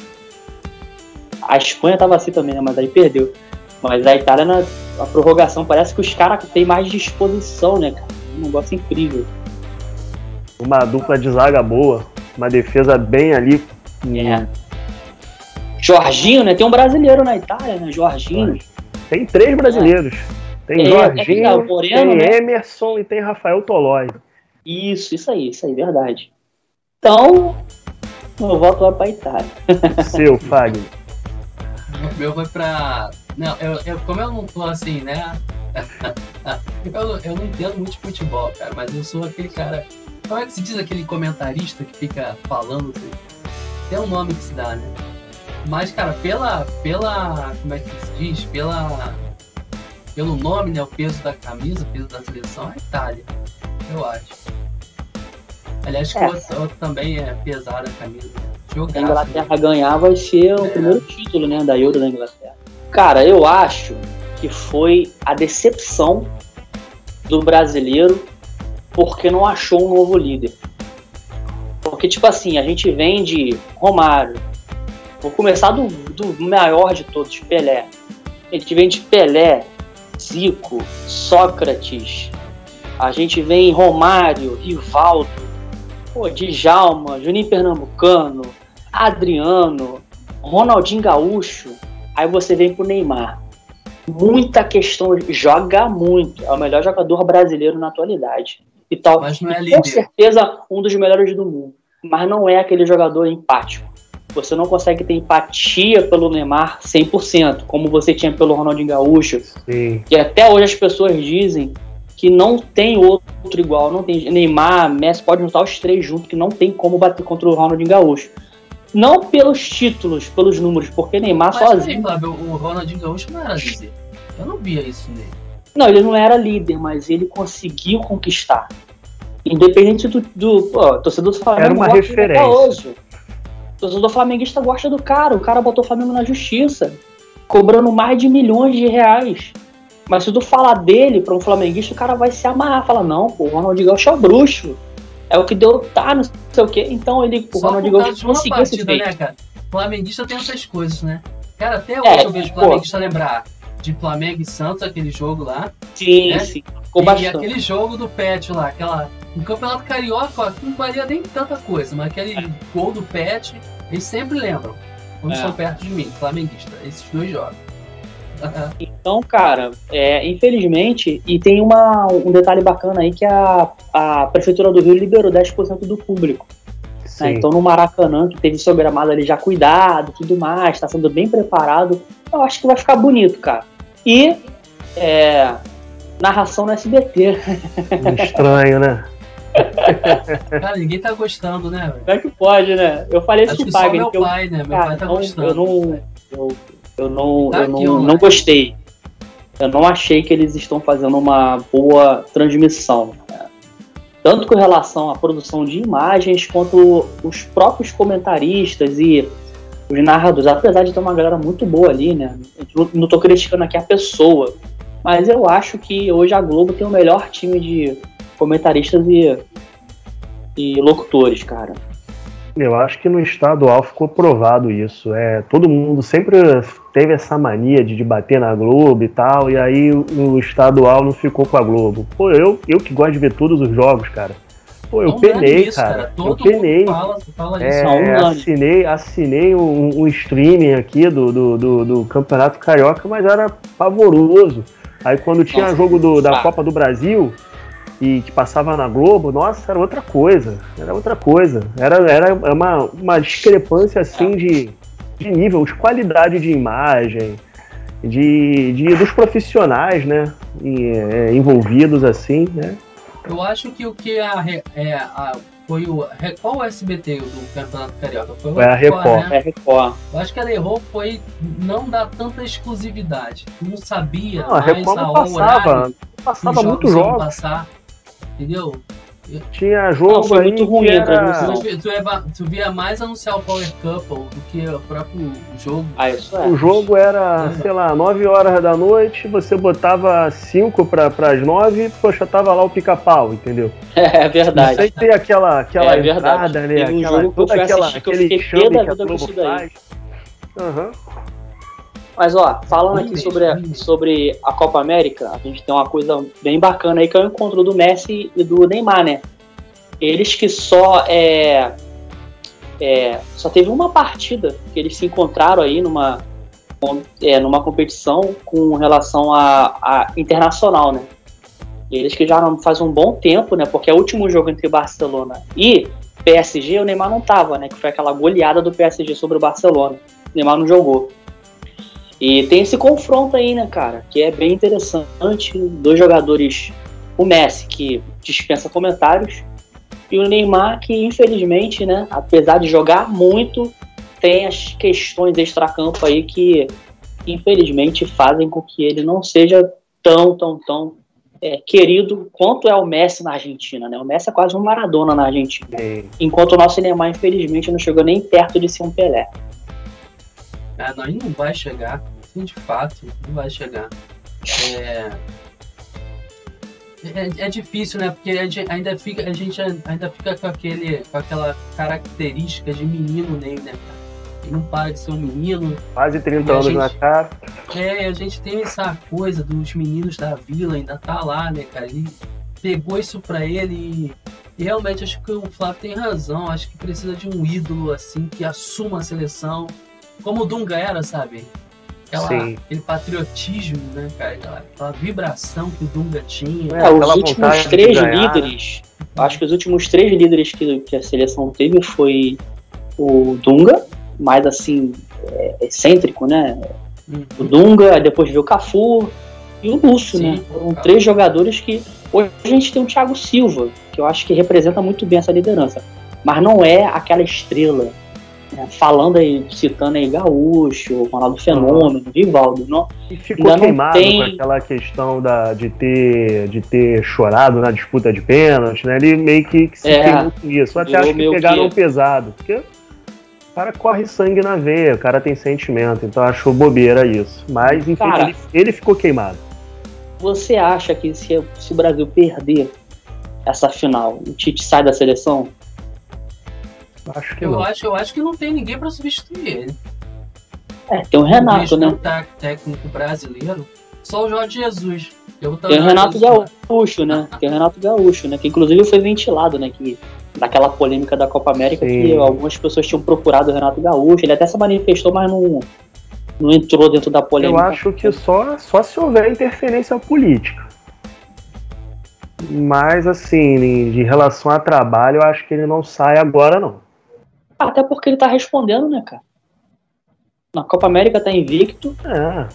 A Espanha tava assim também, né? Mas aí perdeu. Mas a Itália, na a prorrogação, parece que os caras têm mais disposição, né, cara? Um negócio incrível. Uma dupla de zaga boa, uma defesa bem ali. É. Jorginho, né? Tem um brasileiro na Itália, né? Jorginho. Tem três brasileiros. Tem é, Jorginho, é, Moreno, tem né? Emerson e tem Rafael Tolói. Isso, isso aí, isso aí, verdade. Então, eu volto lá pra Itália. Seu, Fagner. O meu vai pra. Não, eu, eu, como eu não tô assim, né? eu, eu não entendo muito de futebol, cara, mas eu sou aquele cara. Como é que se diz aquele comentarista que fica falando? Assim? Tem um nome que se dá, né? Mas, cara, pela. pela. como é que se diz? Pela. Pelo nome, né? O peso da camisa, o peso da seleção é a Itália. Eu acho. Aliás, é. outro, outro, também é pesado a camisa. Jogaço, Se a Inglaterra né? ganhar, vai ser o é. primeiro título, né? Da Euro da Inglaterra. Cara, eu acho que foi a decepção do brasileiro porque não achou um novo líder. Porque, tipo assim, a gente vem de Romário, Vou começar do, do maior de todos, Pelé. A gente vem de Pelé, Zico, Sócrates. A gente vem Romário, Rivaldo, pô, Djalma, Juninho Pernambucano, Adriano, Ronaldinho Gaúcho. Aí você vem pro Neymar. Muita questão, joga muito. É o melhor jogador brasileiro na atualidade. E tal. Mas não é com certeza um dos melhores do mundo. Mas não é aquele jogador empático você não consegue ter empatia pelo Neymar 100%, como você tinha pelo Ronaldinho Gaúcho. Sim. E até hoje as pessoas dizem que não tem outro igual, não tem Neymar, Messi pode juntar os três juntos que não tem como bater contra o Ronaldinho Gaúcho. Não pelos títulos, pelos números, porque Neymar Mas, sozinho. Flávio, o Ronaldinho Gaúcho não era líder. Eu não via isso nele. Não, ele não era líder, mas ele conseguiu conquistar. Independente do, do pô, torcedor do Flamengo. Era uma referência. Hoje torcedor flamenguista gosta do cara. O cara botou o Flamengo na justiça, cobrando mais de milhões de reais. Mas se tu falar dele pra um flamenguista, o cara vai se amarrar. Fala, não, pô, o Ronaldinho Gaúcho é o bruxo. É o que deu, tá, não sei o quê. Então ele, o Só Ronaldinho Gaúcho conseguiu esse feito. né, cara? Flamenguista tem essas coisas, né? Cara, até hoje é, eu vejo flamenguista lembrar de Flamengo e Santos, aquele jogo lá. Sim, né? sim. E, e, aquele jogo do Pet lá, aquela. No Campeonato Carioca, ó, não valia nem tanta coisa, mas aquele é. gol do Pet, eles sempre lembram. Quando é. estão perto de mim, flamenguista, esses dois jogos. Então, cara, é, infelizmente, e tem uma, um detalhe bacana aí que a, a Prefeitura do Rio liberou 10% do público. Né? Então, no Maracanã, que teve seu gramado ali já cuidado tudo mais, está sendo bem preparado, eu acho que vai ficar bonito, cara. E é, narração no SBT. Estranho, né? Cara, ninguém tá gostando, né? Como é que pode, né? Eu falei isso com o Pagner. Meu pai, eu, né? Meu cara, pai tá gostando. Eu não, eu, eu não, tá eu não, não gostei. Eu não achei que eles estão fazendo uma boa transmissão. Né? Tanto com relação à produção de imagens, quanto os próprios comentaristas e os narradores. Apesar de ter uma galera muito boa ali, né? Eu não tô criticando aqui a pessoa. Mas eu acho que hoje a Globo tem o melhor time de comentaristas e, e locutores, cara. Eu acho que no estadual ficou provado isso. É, todo mundo sempre teve essa mania de debater na Globo e tal, e aí o estadual não ficou com a Globo. Pô, eu, eu que gosto de ver todos os jogos, cara. Pô, eu não penei, isso, cara. cara. eu penei. Fala, fala é, um assinei, assinei um, um streaming aqui do, do, do, do, Campeonato Carioca, mas era pavoroso. Aí quando tinha Nossa, jogo do, da Copa do Brasil, e que passava na Globo, nossa, era outra coisa. Era outra coisa. Era, era uma, uma discrepância assim de, de nível, de qualidade de imagem, de, de dos profissionais, né? E, é, envolvidos assim, né? Eu acho que o que a, é, a foi o. Qual o SBT do Campeonato Carioca? Foi, o foi a Record. Né? É Record. Eu acho que ela errou foi não dar tanta exclusividade. Não sabia não, a Record não passava, passava muito jogos. Passar entendeu? Tinha jogo não, foi aí muito ruim, era... tu, tu, tu, via mais anunciar o Power Couple do que o próprio jogo. Ah, isso é. O jogo era, é. sei lá, 9 horas da noite, você botava 5 para as 9, poxa, tava lá o pica-pau, entendeu? É, é verdade. Aí tem aquela, aquela é entrada, né? Um aquela, toda aquela, aquele chame que a Globo faz. Aham. Uhum. Mas ó, falando aqui sobre a, sobre a Copa América, a gente tem uma coisa bem bacana aí que é o encontro do Messi e do Neymar, né? Eles que só é, é só teve uma partida que eles se encontraram aí numa é, numa competição com relação a, a internacional, né? Eles que já não faz um bom tempo, né? Porque é o último jogo entre Barcelona e PSG, o Neymar não tava, né? Que foi aquela goleada do PSG sobre o Barcelona. O Neymar não jogou. E tem esse confronto aí, né, cara? Que é bem interessante. Dois jogadores, o Messi, que dispensa comentários, e o Neymar, que infelizmente, né, apesar de jogar muito, tem as questões extra-campo aí que infelizmente fazem com que ele não seja tão, tão, tão é, querido quanto é o Messi na Argentina, né? O Messi é quase um Maradona na Argentina. É. Enquanto o nosso Neymar, infelizmente, não chegou nem perto de ser um Pelé. Ah, não, não vai chegar assim, de fato, não vai chegar. É, é, é, difícil, né? Porque ainda fica, a gente ainda fica com, aquele, com aquela característica de menino nele, né? Ele não para de ser um menino. Quase 30 anos gente, na cara. É, a gente tem essa coisa dos meninos da vila, ainda tá lá, né, cara? Ele pegou isso pra ele e, e realmente acho que o Flávio tem razão. Acho que precisa de um ídolo, assim, que assuma a seleção. Como o Dunga era, sabe? Aquela, aquele patriotismo, né, cara? Aquela, aquela, vibração que o Dunga tinha. É, os últimos três líderes, acho que os últimos três líderes que, que a seleção teve foi o Dunga, mais assim, é, excêntrico, né? Uhum. O Dunga, depois veio o Cafu e o Lúcio, Sim, né? Foram três jogadores que. Hoje a gente tem o Thiago Silva, que eu acho que representa muito bem essa liderança. Mas não é aquela estrela falando aí, citando aí Gaúcho, Ronaldo Fenômeno, Vivaldo. Não, e ficou queimado tem... com aquela questão da, de, ter, de ter chorado na disputa de pênalti, né? Ele meio que, que se é, queimou com isso. Eu até acho que pegaram que... pesado, porque o cara corre sangue na veia, o cara tem sentimento, então achou bobeira isso. Mas, enfim, cara, ele, ele ficou queimado. você acha que se, se o Brasil perder essa final, o Tite sai da seleção? Acho que eu não. Acho, eu acho que não tem ninguém para substituir ele. É, tem o Renato, o né? técnico brasileiro, só o Jorge Jesus. tem o Renato Gaúcho, né? Tem o Renato Gaúcho, né? Que inclusive foi ventilado, né? Que naquela polêmica da Copa América Sim. que algumas pessoas tinham procurado o Renato Gaúcho. Ele até se manifestou, mas não, não entrou dentro da polêmica. Eu acho que só, só se houver interferência política. Mas, assim, de relação a trabalho, eu acho que ele não sai agora, não. Até porque ele tá respondendo, né, cara? Na Copa América tá invicto. É.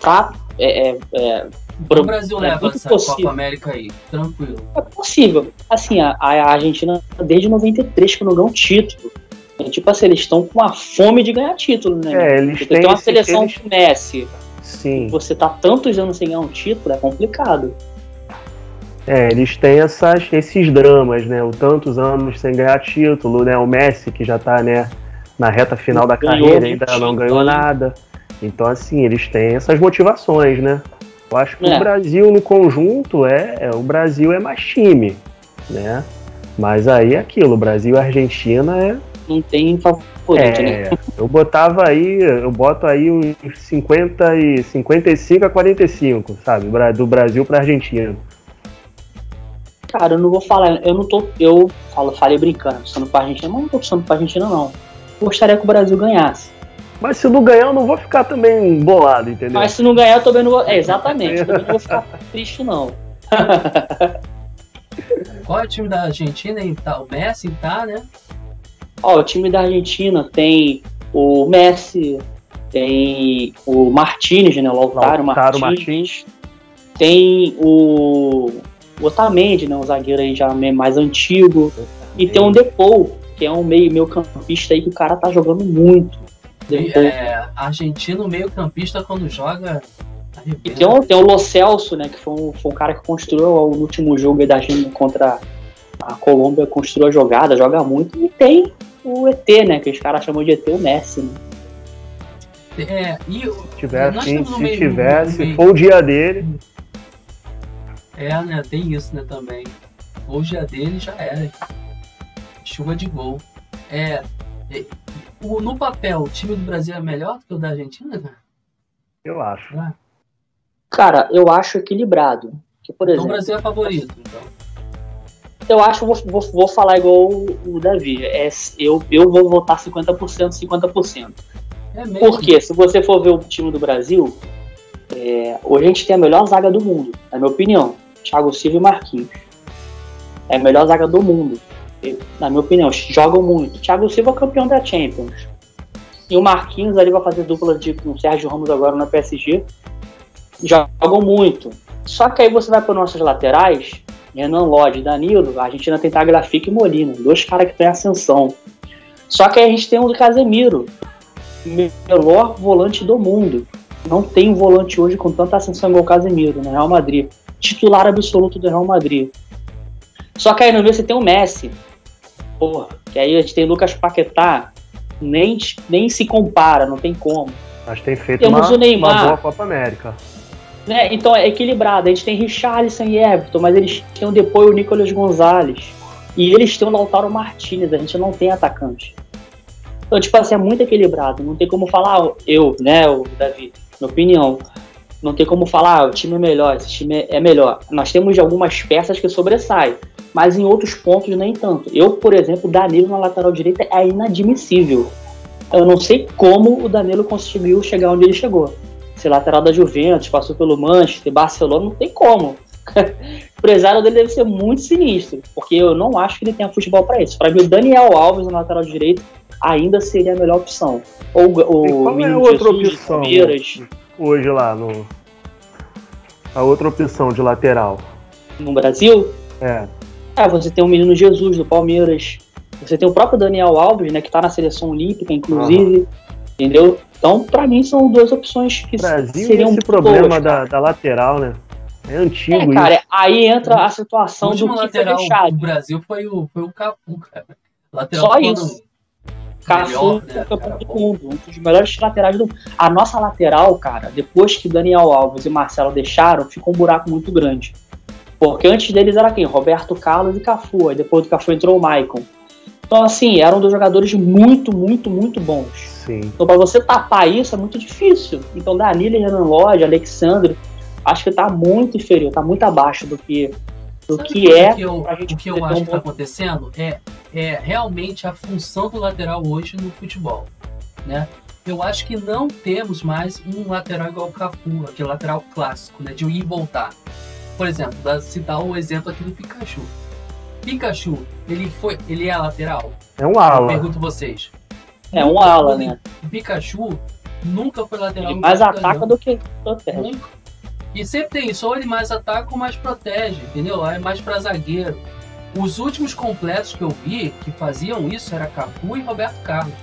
Tá. É, é, é, o Brasil é leva essa possível. Copa América aí, tranquilo. É possível. Assim, a, a Argentina, desde 93, que não ganhou um título. É, tipo assim, eles estão com a fome de ganhar título, né? É, eles Porque tem uma seleção eles... Messi. Sim. Você tá tantos anos sem ganhar um título, é complicado. É, eles têm essas, esses dramas, né? O tantos anos sem ganhar título, né? O Messi que já tá, né, na reta final da carreira, ainda não ganhou nada. Então, assim, eles têm essas motivações, né? Eu acho que é. o Brasil no conjunto é, é, o Brasil é mais time, né? Mas aí é aquilo, Brasil e Argentina é não tem favorito, é, né? Eu botava aí, eu boto aí uns 50 e 55 a 45, sabe? Do Brasil para Argentina. Cara, eu não vou falar, eu não tô, eu falo, falei brincando, torcendo pra Argentina, mas não tô torcendo pra Argentina não. Gostaria que o Brasil ganhasse. Mas se não ganhar, eu não vou ficar também bolado, entendeu? Mas se não ganhar, eu também não vou. É, exatamente, eu também não vou ficar triste, não. Qual é o time da Argentina? Tá, o Messi tá, né? Ó, o time da Argentina tem o Messi, tem o Martinez, né? O Lautaro, Lautaro Martinez. Martins. Tem o, o Otamendi, né? Um zagueiro aí já mais antigo. E tem o Depou, que é um meio, meio campista aí que o cara tá jogando muito. É, argentino meio campista quando joga. E tem o, tem o Lo Celso, né? Que foi um, foi um cara que construiu o último jogo da Argentina contra a Colômbia, construiu a jogada, joga muito. E tem o ET, né? Que os caras chamam de ET o Messi, né? É, e se tiver, sim, se meio, tiver, se for o dia dele. É, né? Tem isso, né, também. O dia dele já era. Chuva de gol. É. é o, no papel, o time do Brasil é melhor do que o da Argentina, cara? Eu acho. É. Cara, eu acho equilibrado. Que, por exemplo, então o Brasil é favorito, então. Eu acho, vou, vou, vou falar igual o, Davi. É, eu, eu vou votar 50%, 50%. É mesmo? Porque se você for ver o time do Brasil, é, hoje a gente tem a melhor zaga do mundo, na minha opinião. Thiago Silva e Marquinhos. É a melhor zaga do mundo. Na minha opinião, jogam muito. Thiago Silva é campeão da Champions. E o Marquinhos ali vai fazer dupla de, com o Sérgio Ramos agora na PSG. Jogam muito. Só que aí você vai para nossas laterais, Renan Lodge e Danilo, a Argentina tem Tagliafico e Molina, dois caras que têm ascensão. Só que aí a gente tem o Casemiro, melhor volante do mundo. Não tem um volante hoje com tanta ascensão igual o Casemiro no Real Madrid. Titular absoluto do Real Madrid. Só que aí no meio você tem o Messi. Porra, que aí a gente tem o Lucas Paquetá. Nem, nem se compara, não tem como. Mas tem feito Temos uma, o Neymar. uma boa Copa América. Né? Então é equilibrado. A gente tem Richarlison e Everton, mas eles têm depois o Nicolas Gonzalez. E eles têm o Lautaro Martinez, a gente não tem atacante. Então, tipo assim, é muito equilibrado. Não tem como falar, eu, né, o Davi, minha opinião. Não tem como falar, ah, o time é melhor, esse time é melhor. Nós temos algumas peças que sobressaem, mas em outros pontos nem tanto. Eu, por exemplo, Danilo na lateral direita é inadmissível. Eu não sei como o Danilo conseguiu chegar onde ele chegou ser lateral da Juventus, passou pelo Manchester, Barcelona, não tem como. o empresário dele deve ser muito sinistro, porque eu não acho que ele tenha futebol para isso. Para mim, o Daniel Alves na lateral direito ainda seria a melhor opção. Ou o qual é a outra Jesus, opção hoje lá no a outra opção de lateral no Brasil? É. É, você tem o menino Jesus do Palmeiras. Você tem o próprio Daniel Alves, né, que tá na seleção olímpica, inclusive. Uhum. Entendeu? Então, para mim, são duas opções que Brasil seriam esse problema da, da, lateral, né? É antigo é, cara, isso. aí entra a situação do que lateral foi deixado. O Brasil foi o, foi o Cafu, cara. Lateral Só isso. Cafu é né, campeão do mundo, um dos melhores laterais do mundo. A nossa lateral, cara, depois que Daniel Alves e Marcelo deixaram, ficou um buraco muito grande. Porque antes deles era quem? Roberto Carlos e Cafu. Aí depois do Cafu entrou o Maicon. Então, assim, eram dois jogadores muito, muito, muito bons. Sim. Então, para você tapar isso é muito difícil. Então, Danilo, Renan Lodge, Alexandre, acho que tá muito inferior, tá muito abaixo do que, do que é. O que eu, o que eu acho um que tá acontecendo é, é realmente a função do lateral hoje no futebol. Né? Eu acho que não temos mais um lateral igual o Cafu, aquele lateral clássico, né? De ir e voltar. Por exemplo, vou citar o um exemplo aqui do Pikachu. Pikachu, ele foi, ele é lateral? É um ala. Eu pergunto vocês. É um ala, né? O Pikachu nunca foi lateral. Ele mais ataca do que protege. Nunca. E sempre tem isso, ou ele mais ataca ou mais protege, entendeu? É mais para zagueiro. Os últimos completos que eu vi que faziam isso era Capu e Roberto Carlos.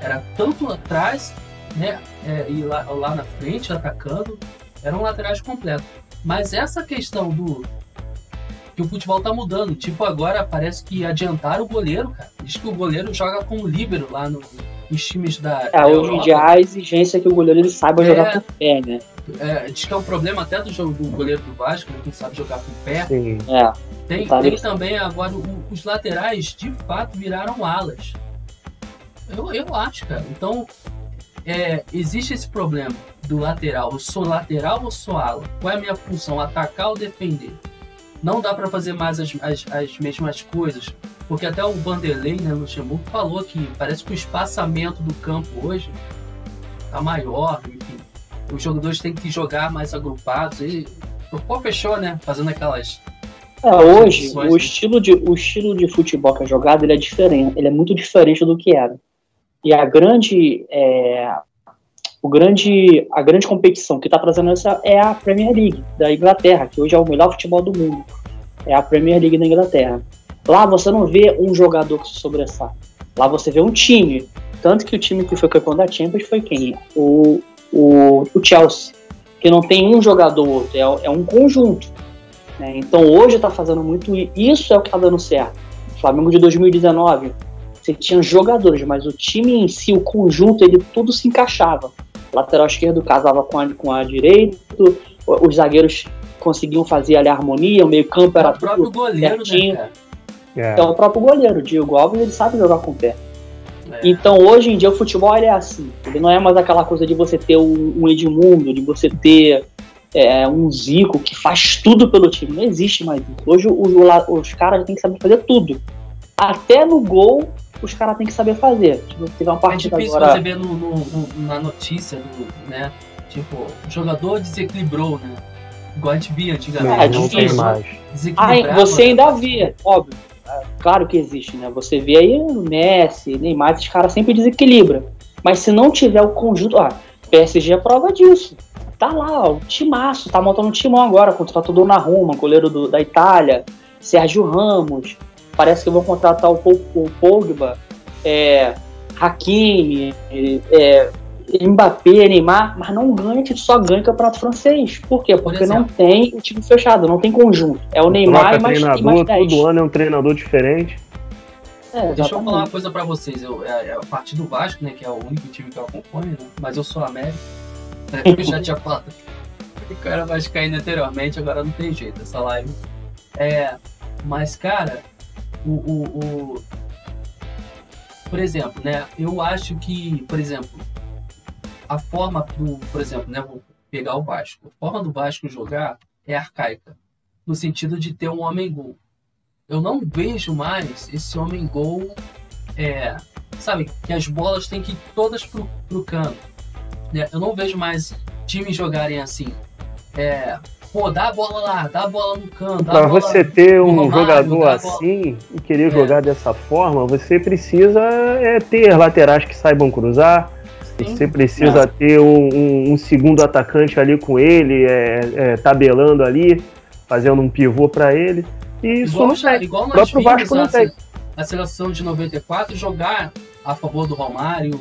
Era tanto atrás, né? É, e lá, lá na frente, atacando, eram laterais completos. Mas essa questão do que o futebol tá mudando, tipo agora parece que adiantaram o goleiro, cara. Diz que o goleiro joga como líbero lá no, nos times da. É, hoje em dia a exigência é que o goleiro saiba é, jogar com o pé, né? É, diz que é um problema até do jogo do goleiro do Vasco, né, que sabe jogar com o pé. Sim. É. Tem, tem também agora o, os laterais de fato viraram alas. Eu, eu acho, cara. Então, é, existe esse problema do lateral. Eu sou lateral ou sou ala? Qual é a minha função? Atacar ou defender? Não dá para fazer mais as, as, as, mesmas coisas. Porque até o Vanderlei, né, Luxemburgo, falou que parece que o espaçamento do campo hoje tá maior. Enfim, os jogadores têm que jogar mais agrupados. E o pô fechou, né? Fazendo aquelas. É, hoje, o, né? estilo de, o estilo de futebol que é jogado ele é diferente. Ele é muito diferente do que era. E a grande, é, o grande, a grande competição que está trazendo essa é a Premier League da Inglaterra, que hoje é o melhor futebol do mundo. É a Premier League da Inglaterra. Lá você não vê um jogador que se sobressai. Lá você vê um time. Tanto que o time que foi campeão da Champions foi quem? O, o, o Chelsea. Que não tem um jogador ou outro, é, é um conjunto. Né? Então hoje está fazendo muito isso, é o que está dando certo. O Flamengo de 2019 você tinha jogadores, mas o time em si, o conjunto, ele tudo se encaixava. lateral esquerdo casava com a, com a direita, os zagueiros conseguiam fazer ali a harmonia, o meio campo era o próprio goleiro, né, certinho. Né, é. Então o próprio goleiro, o Diego Alves, ele sabe jogar com o pé. É. Então hoje em dia o futebol ele é assim. Ele não é mais aquela coisa de você ter um, Edmundo, de você ter é, um Zico que faz tudo pelo time. Não existe mais isso. Hoje os, os caras têm que saber fazer tudo. Até no gol os caras têm que saber fazer. Tipo, teve uma é partida é difícil agora... você ver no, no, no, na notícia, do, né? Tipo, o jogador desequilibrou, né? Igual a gente via antigamente. É, não tem mais. Ah, você ainda via, óbvio. Claro que existe, né? Você vê aí o Messi, Neymar, esses caras sempre desequilibram. Mas se não tiver o conjunto. Ah, PSG é prova disso. Tá lá, ó, o timaço, tá montando um timão agora, contratou Donnarumma, goleiro do, da Itália, Sérgio Ramos, parece que vão contratar o, o Pogba, é, Hakimi, é, Mbappé, Neymar, mas não ganha, só ganha o campeonato francês. Por quê? Porque Por não tem o time fechado, não tem conjunto. É o Neymar e mais, treinador, mais 10. Todo ano é um treinador diferente. É, Deixa eu falar uma coisa pra vocês. Eu, é, é a partir do Vasco, né, que é o único time que eu acompanho, né, mas eu sou América. Né, eu já tinha falado que o cara vai cair anteriormente, agora não tem jeito essa live. É, mas, cara, o, o, o, por exemplo, né? Eu acho que, por exemplo, a forma do, por exemplo, né? Vou pegar o Vasco. A forma do Vasco jogar é arcaica, no sentido de ter um homem gol. Eu não vejo mais esse homem gol, é, sabe, que as bolas têm que ir todas pro, pro canto. Né? Eu não vejo mais times jogarem assim. É, pô, dá a bola lá, dá a bola no canto. Para você ter um Romário, jogador assim e querer é. jogar dessa forma, você precisa é, ter laterais que saibam cruzar. Você precisa ter um, um, um, segundo atacante ali com ele, é, é tabelando ali, fazendo um pivô para ele. E isso igual, não. Igual nós próprio Vasco não tem. A seleção de 94 jogar a favor do Romário,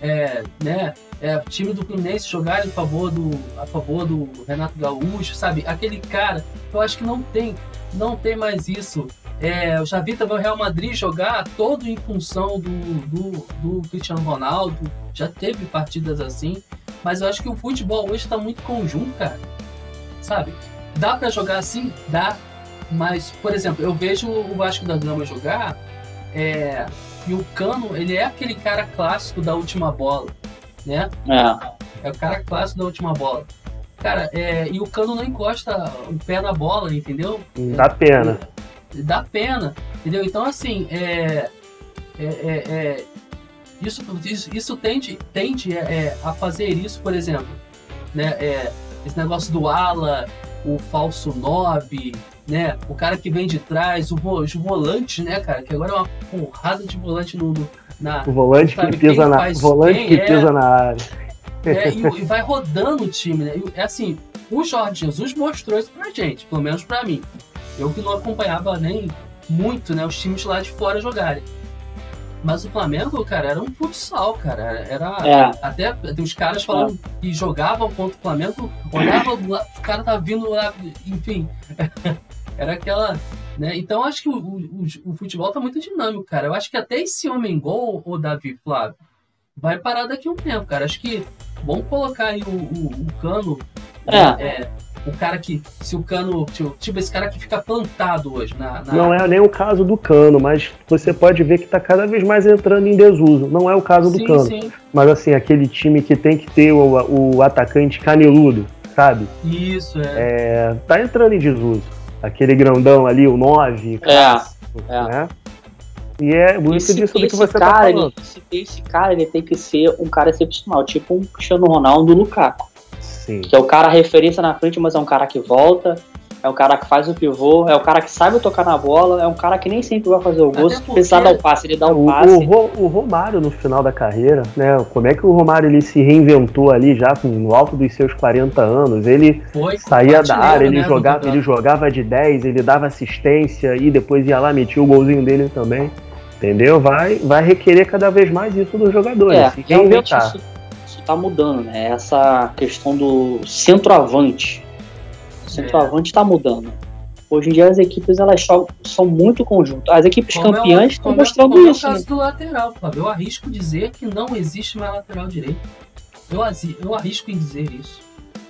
é, né? é, time do Fluminense jogar em favor do, a favor do Renato Gaúcho, sabe? Aquele cara, eu acho que não tem, não tem mais isso. É, eu já vi também o Real Madrid jogar todo em função do, do, do Cristiano Ronaldo. Já teve partidas assim. Mas eu acho que o futebol hoje está muito conjunto, cara. Sabe? Dá para jogar assim? Dá. Mas, por exemplo, eu vejo o Vasco da Gama jogar. É, e o Cano, ele é aquele cara clássico da última bola, né? É. É o cara clássico da última bola. Cara, é, e o Cano não encosta o pé na bola, entendeu? Dá pena. É, dá pena, entendeu? Então, assim, é, é, é, é isso, isso, isso, tende, tende é, a fazer isso, por exemplo, né? esse negócio do ala, o falso 9, né? O cara que vem de trás, o, os volantes, né, cara? Que agora é uma porrada de volante no, no na. O volante que pisa na, volante que pisa na área. É, e, e, vai rodando o time, né? é assim, o Jorge Jesus mostrou isso pra gente, pelo menos pra mim. Eu que não acompanhava nem muito, né, os times lá de fora jogarem. Mas o Flamengo, cara, era um futsal, cara. Era. É. Até os caras falando é. que jogavam contra o Flamengo, olhavam, o cara tá vindo lá, enfim. era aquela. Né? Então acho que o, o, o, futebol tá muito dinâmico, cara. Eu acho que até esse homem gol, o Davi Flávio, vai parar daqui a um tempo, cara. Acho que vamos colocar aí o, o, o cano. É. é. O cara que. Se o cano. Tipo, tipo, esse cara que fica plantado hoje na, na, Não é nem o caso do cano, mas você pode ver que tá cada vez mais entrando em desuso. Não é o caso do sim, cano. Sim. Mas assim, aquele time que tem que ter o, o atacante caneludo, sabe? Isso, é. é. Tá entrando em desuso. Aquele grandão ali, o 9, é, é. né? E é muito esse, disso do que você tá cara, tá falando. Ele, esse, cara, ele tem que ser um cara excepcional, tipo um Cristiano Ronaldo do Lukaku. Sim. Que é o cara referência na frente, mas é um cara que volta, é um cara que faz o pivô, é um cara que sabe tocar na bola, é um cara que nem sempre vai fazer o gol. Se precisar dar o passe, ele dá o, o passe. O, o, Romário, no final da carreira, né? Como é que o Romário ele se reinventou ali já no alto dos seus 40 anos? Ele Foi, saía da área, ele, né, jogava, ele jogava de 10, ele dava assistência e depois ia lá, metia o golzinho dele também. Entendeu? Vai, vai requerer cada vez mais isso dos jogadores. É, realmente isso, isso tá mudando, né? Essa questão do centroavante centroavante está mudando. Hoje em dia as equipes elas são muito conjunto. As equipes como campeãs estão é, mostrando como isso. É o caso né? do lateral, Fábio. Eu arrisco dizer que não existe mais lateral direito. Eu, eu arrisco em dizer isso.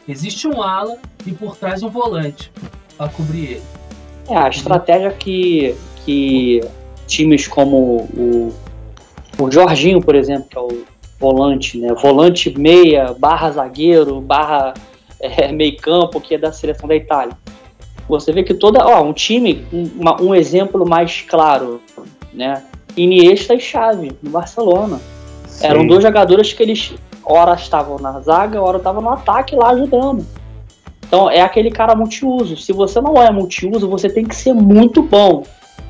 Existe um ala e por trás um volante para cobrir ele. É, a estratégia que, que times como o, o Jorginho, por exemplo, que é o volante, né? Volante meia, barra zagueiro, barra é, meio campo, que é da seleção da Itália. Você vê que toda, ó, um time, um, um exemplo mais claro, né? Iniesta e Xavi, no Barcelona. Sim. Eram dois jogadores que eles, ora estavam na zaga, ora estavam no ataque lá ajudando. Então é aquele cara multiuso. Se você não é multiuso, você tem que ser muito bom.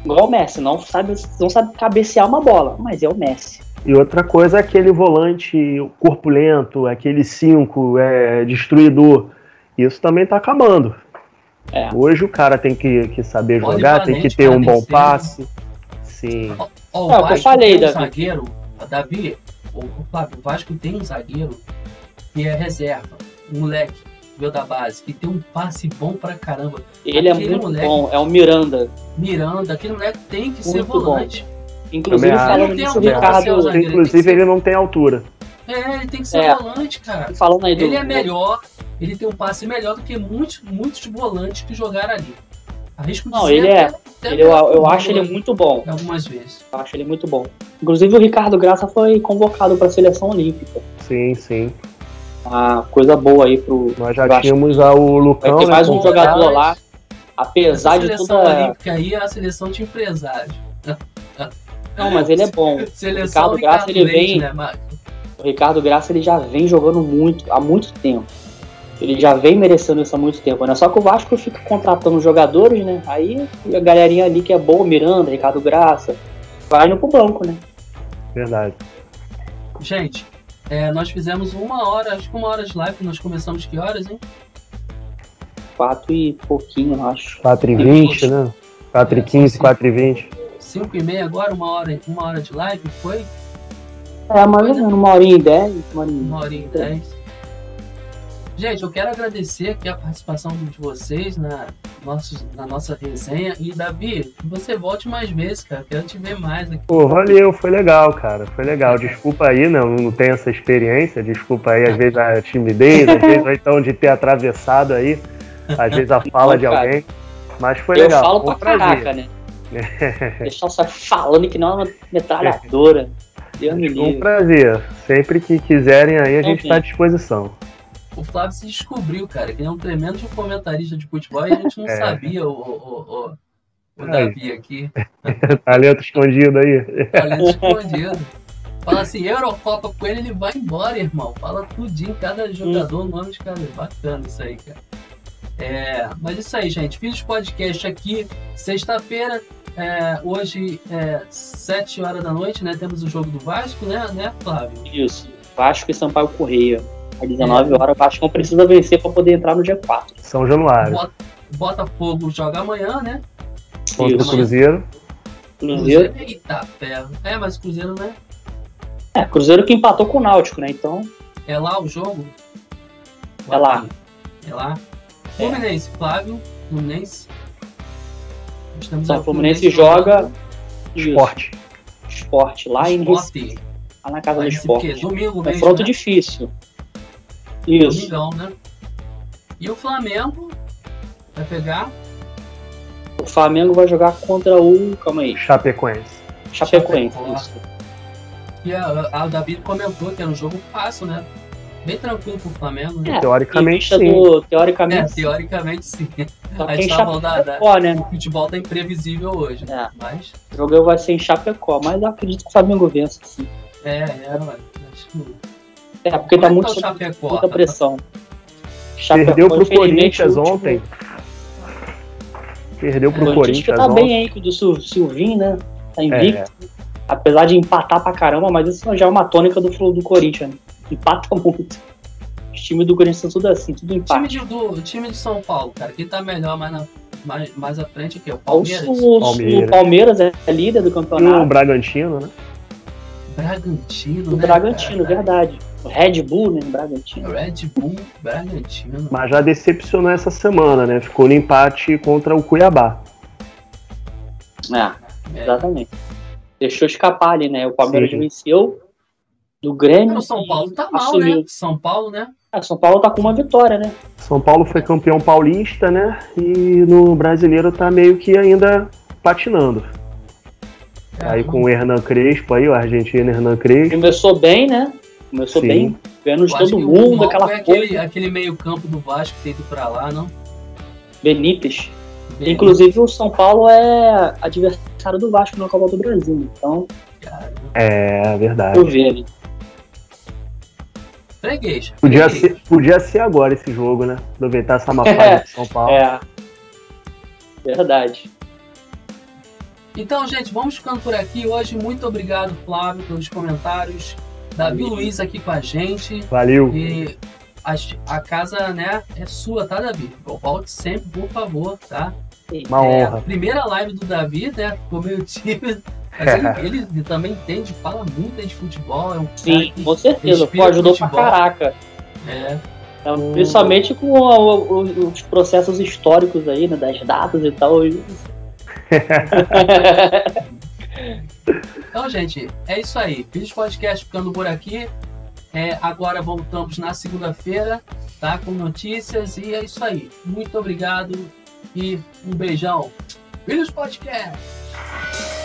Igual o Messi, não sabe, não sabe cabecear uma bola, mas é o Messi. E outra coisa é aquele volante corpulento, aquele 5 é, destruidor. Isso também está acabando. É. Hoje o cara tem que, que saber Pode jogar, tem que ter um bom né? passe. Sim. Ó, ó, o é, Vasco eu falei, tem um Davi. zagueiro, Davi, o, o o Vasco tem um zagueiro que é reserva, um moleque, veio da base, que tem um passe bom pra caramba. Ele é aquele é muito moleque, bom, é o Miranda. Miranda, aquele moleque tem que muito ser volante. Bom. Inclusive, falando nisso, o Ricardo. Inclusive, ele não tem altura. É, ele tem que ser é. volante, cara. Falando aí do... Ele é melhor, ele tem um passe melhor do que muitos, muitos volantes que jogaram ali. Arrisco não, ele é. Ele, eu, eu acho ele muito bom. Algumas vezes. Eu acho ele muito bom. Inclusive, o Ricardo Graça foi convocado para a seleção olímpica. Sim, sim. Uma coisa boa aí pro. Nós já tínhamos o Lucão. Vai ter mais né, um jogador lá. Apesar de tudo. A seleção olímpica aí é a seleção de empresário. Não, mas ele é bom. Seleção o Ricardo Graça, ele vem. Né, o Ricardo Graça ele já vem jogando muito, há muito tempo. Ele já vem merecendo isso há muito tempo, né? Só que o Vasco fica contratando jogadores, né? Aí a galerinha ali que é boa, Miranda, Ricardo Graça, vai no pro banco, né? Verdade. Gente, é, nós fizemos uma hora, acho que uma hora de live, nós começamos que horas, hein? Quatro e pouquinho, acho. Quatro e vinte, né? Quatro e é, quinze, quatro e vinte. 5 e meia agora, uma hora, uma hora de live, foi? É, mais ou menos, uma horinha e dez. Uma horinha, uma horinha e dez. Gente, eu quero agradecer aqui a participação de vocês na, nossos, na nossa resenha. E, Davi, você volte mais vezes, cara. Quero te ver mais aqui. Pô, valeu, foi legal, cara. Foi legal. Desculpa aí, não, não tenho essa experiência. Desculpa aí, às vezes, a timidez, às vezes, ou então de ter atravessado aí, às vezes, a fala de alguém. Mas foi eu legal. Eu falo pra caraca, né? Deixar só falando que não é uma metralhadora. Deus me Um prazer. Sempre que quiserem aí, a gente está à disposição. O Flávio se descobriu, cara, que ele é um tremendo comentarista de futebol e a gente não é. sabia o, o, o, o Davi aqui. Talento escondido aí. Talento escondido. Fala assim, Eurocopa com ele, ele vai embora, irmão. Fala tudinho, cada jogador, o nome de cada. Bacana isso aí, cara. É, mas isso aí, gente. Fiz podcast aqui, sexta-feira. É, hoje, é, 7 horas da noite, né? Temos o jogo do Vasco, né, né Flávio? Isso. Vasco e Sampaio Correia. Às 19 é. horas, o Vasco não precisa vencer para poder entrar no G4. São Januário. Botafogo joga amanhã, né? Contra o Cruzeiro. Cruzeiro. Eita, ferro. É, mas Cruzeiro, né? É, Cruzeiro que empatou com o Náutico, né? Então. É lá o jogo? É lá. É lá. É. Fluminense, Flávio, Fluminense. Estamos São Fluminense, Fluminense joga. Esporte. Esporte, lá em Recife. Lá na casa do esporte. Domingo mesmo, Confronto né? difícil. Isso. Domingão, né? E o Flamengo vai pegar. O Flamengo vai jogar contra o. Calma aí. Chapecoense. Chapecoense, isso. E a, a David comentou que era um jogo fácil, né? Bem tranquilo pro Flamengo, né? É, teoricamente sim. Do, teoricamente, é, teoricamente sim. Só a gente tá falando da, da, né? O futebol tá imprevisível hoje. É. Mas... O jogo vai ser em Chapecó, mas eu acredito que o Flamengo vença, sim. É, é, mano. Acho que é, porque tá, muito, tá muita pressão. Chapecó, Perdeu pro Corinthians ontem. Perdeu pro é, Corinthians tá bem aí com o do Silvinho, né? Tá invicto. É. Apesar de empatar pra caramba, mas isso já é uma tônica do, do Corinthians. Né? Empata muito. Os times do Corinthians são tudo assim, tudo empate. Time de, do, time de São Paulo, cara, quem tá melhor mais, na, mais, mais à frente aqui? O Palmeiras. O, Palmeiras. o Palmeiras é líder do campeonato. E o Bragantino, né? Bragantino, o né? Bragantino, cara? verdade. O Red Bull, né? Bragantino. Red Bull, Bragantino. Mas já decepcionou essa semana, né? Ficou no empate contra o Cuiabá. É, exatamente. Deixou escapar ali, né? O Palmeiras Sim. venceu do Grêmio. O São Paulo tá mal, assumiu. né? São Paulo, né? É, São Paulo tá com uma vitória, né? São Paulo foi campeão paulista, né? E no brasileiro tá meio que ainda patinando. É, aí com o Hernan Crespo aí, o argentino Hernan Crespo. Começou bem, né? Começou Sim. bem, ganhando de todo mundo, aquela coisa. Aquele, aquele meio campo do Vasco feito pra lá, não? Benítez. Benítez. Inclusive o São Paulo é adversário do Vasco na Copa do Brasil, então... É, verdade. Eu ali. Freguês. Podia ser, podia ser agora esse jogo, né? Aproveitar essa má fase de São Paulo. É. Verdade. Então, gente, vamos ficando por aqui. Hoje, muito obrigado, Flávio, pelos comentários. Davi Valeu. Luiz aqui com a gente. Valeu. E a, a casa, né, é sua, tá, Davi? Volte sempre, por favor, tá? Uma é, honra. primeira live do Davi, né? Ficou meio tímido. Mas ele, ele, também entende, fala muito de futebol. É um Sim, com certeza. Pô, ajudou pra caraca. É. Então, principalmente com o, o, os processos históricos aí, né? Das datas e tal. então, gente, é isso aí. Fiz podcast ficando por aqui. É, agora voltamos na segunda-feira, tá? Com notícias e é isso aí. Muito obrigado e um beijão. Filhos Podcast!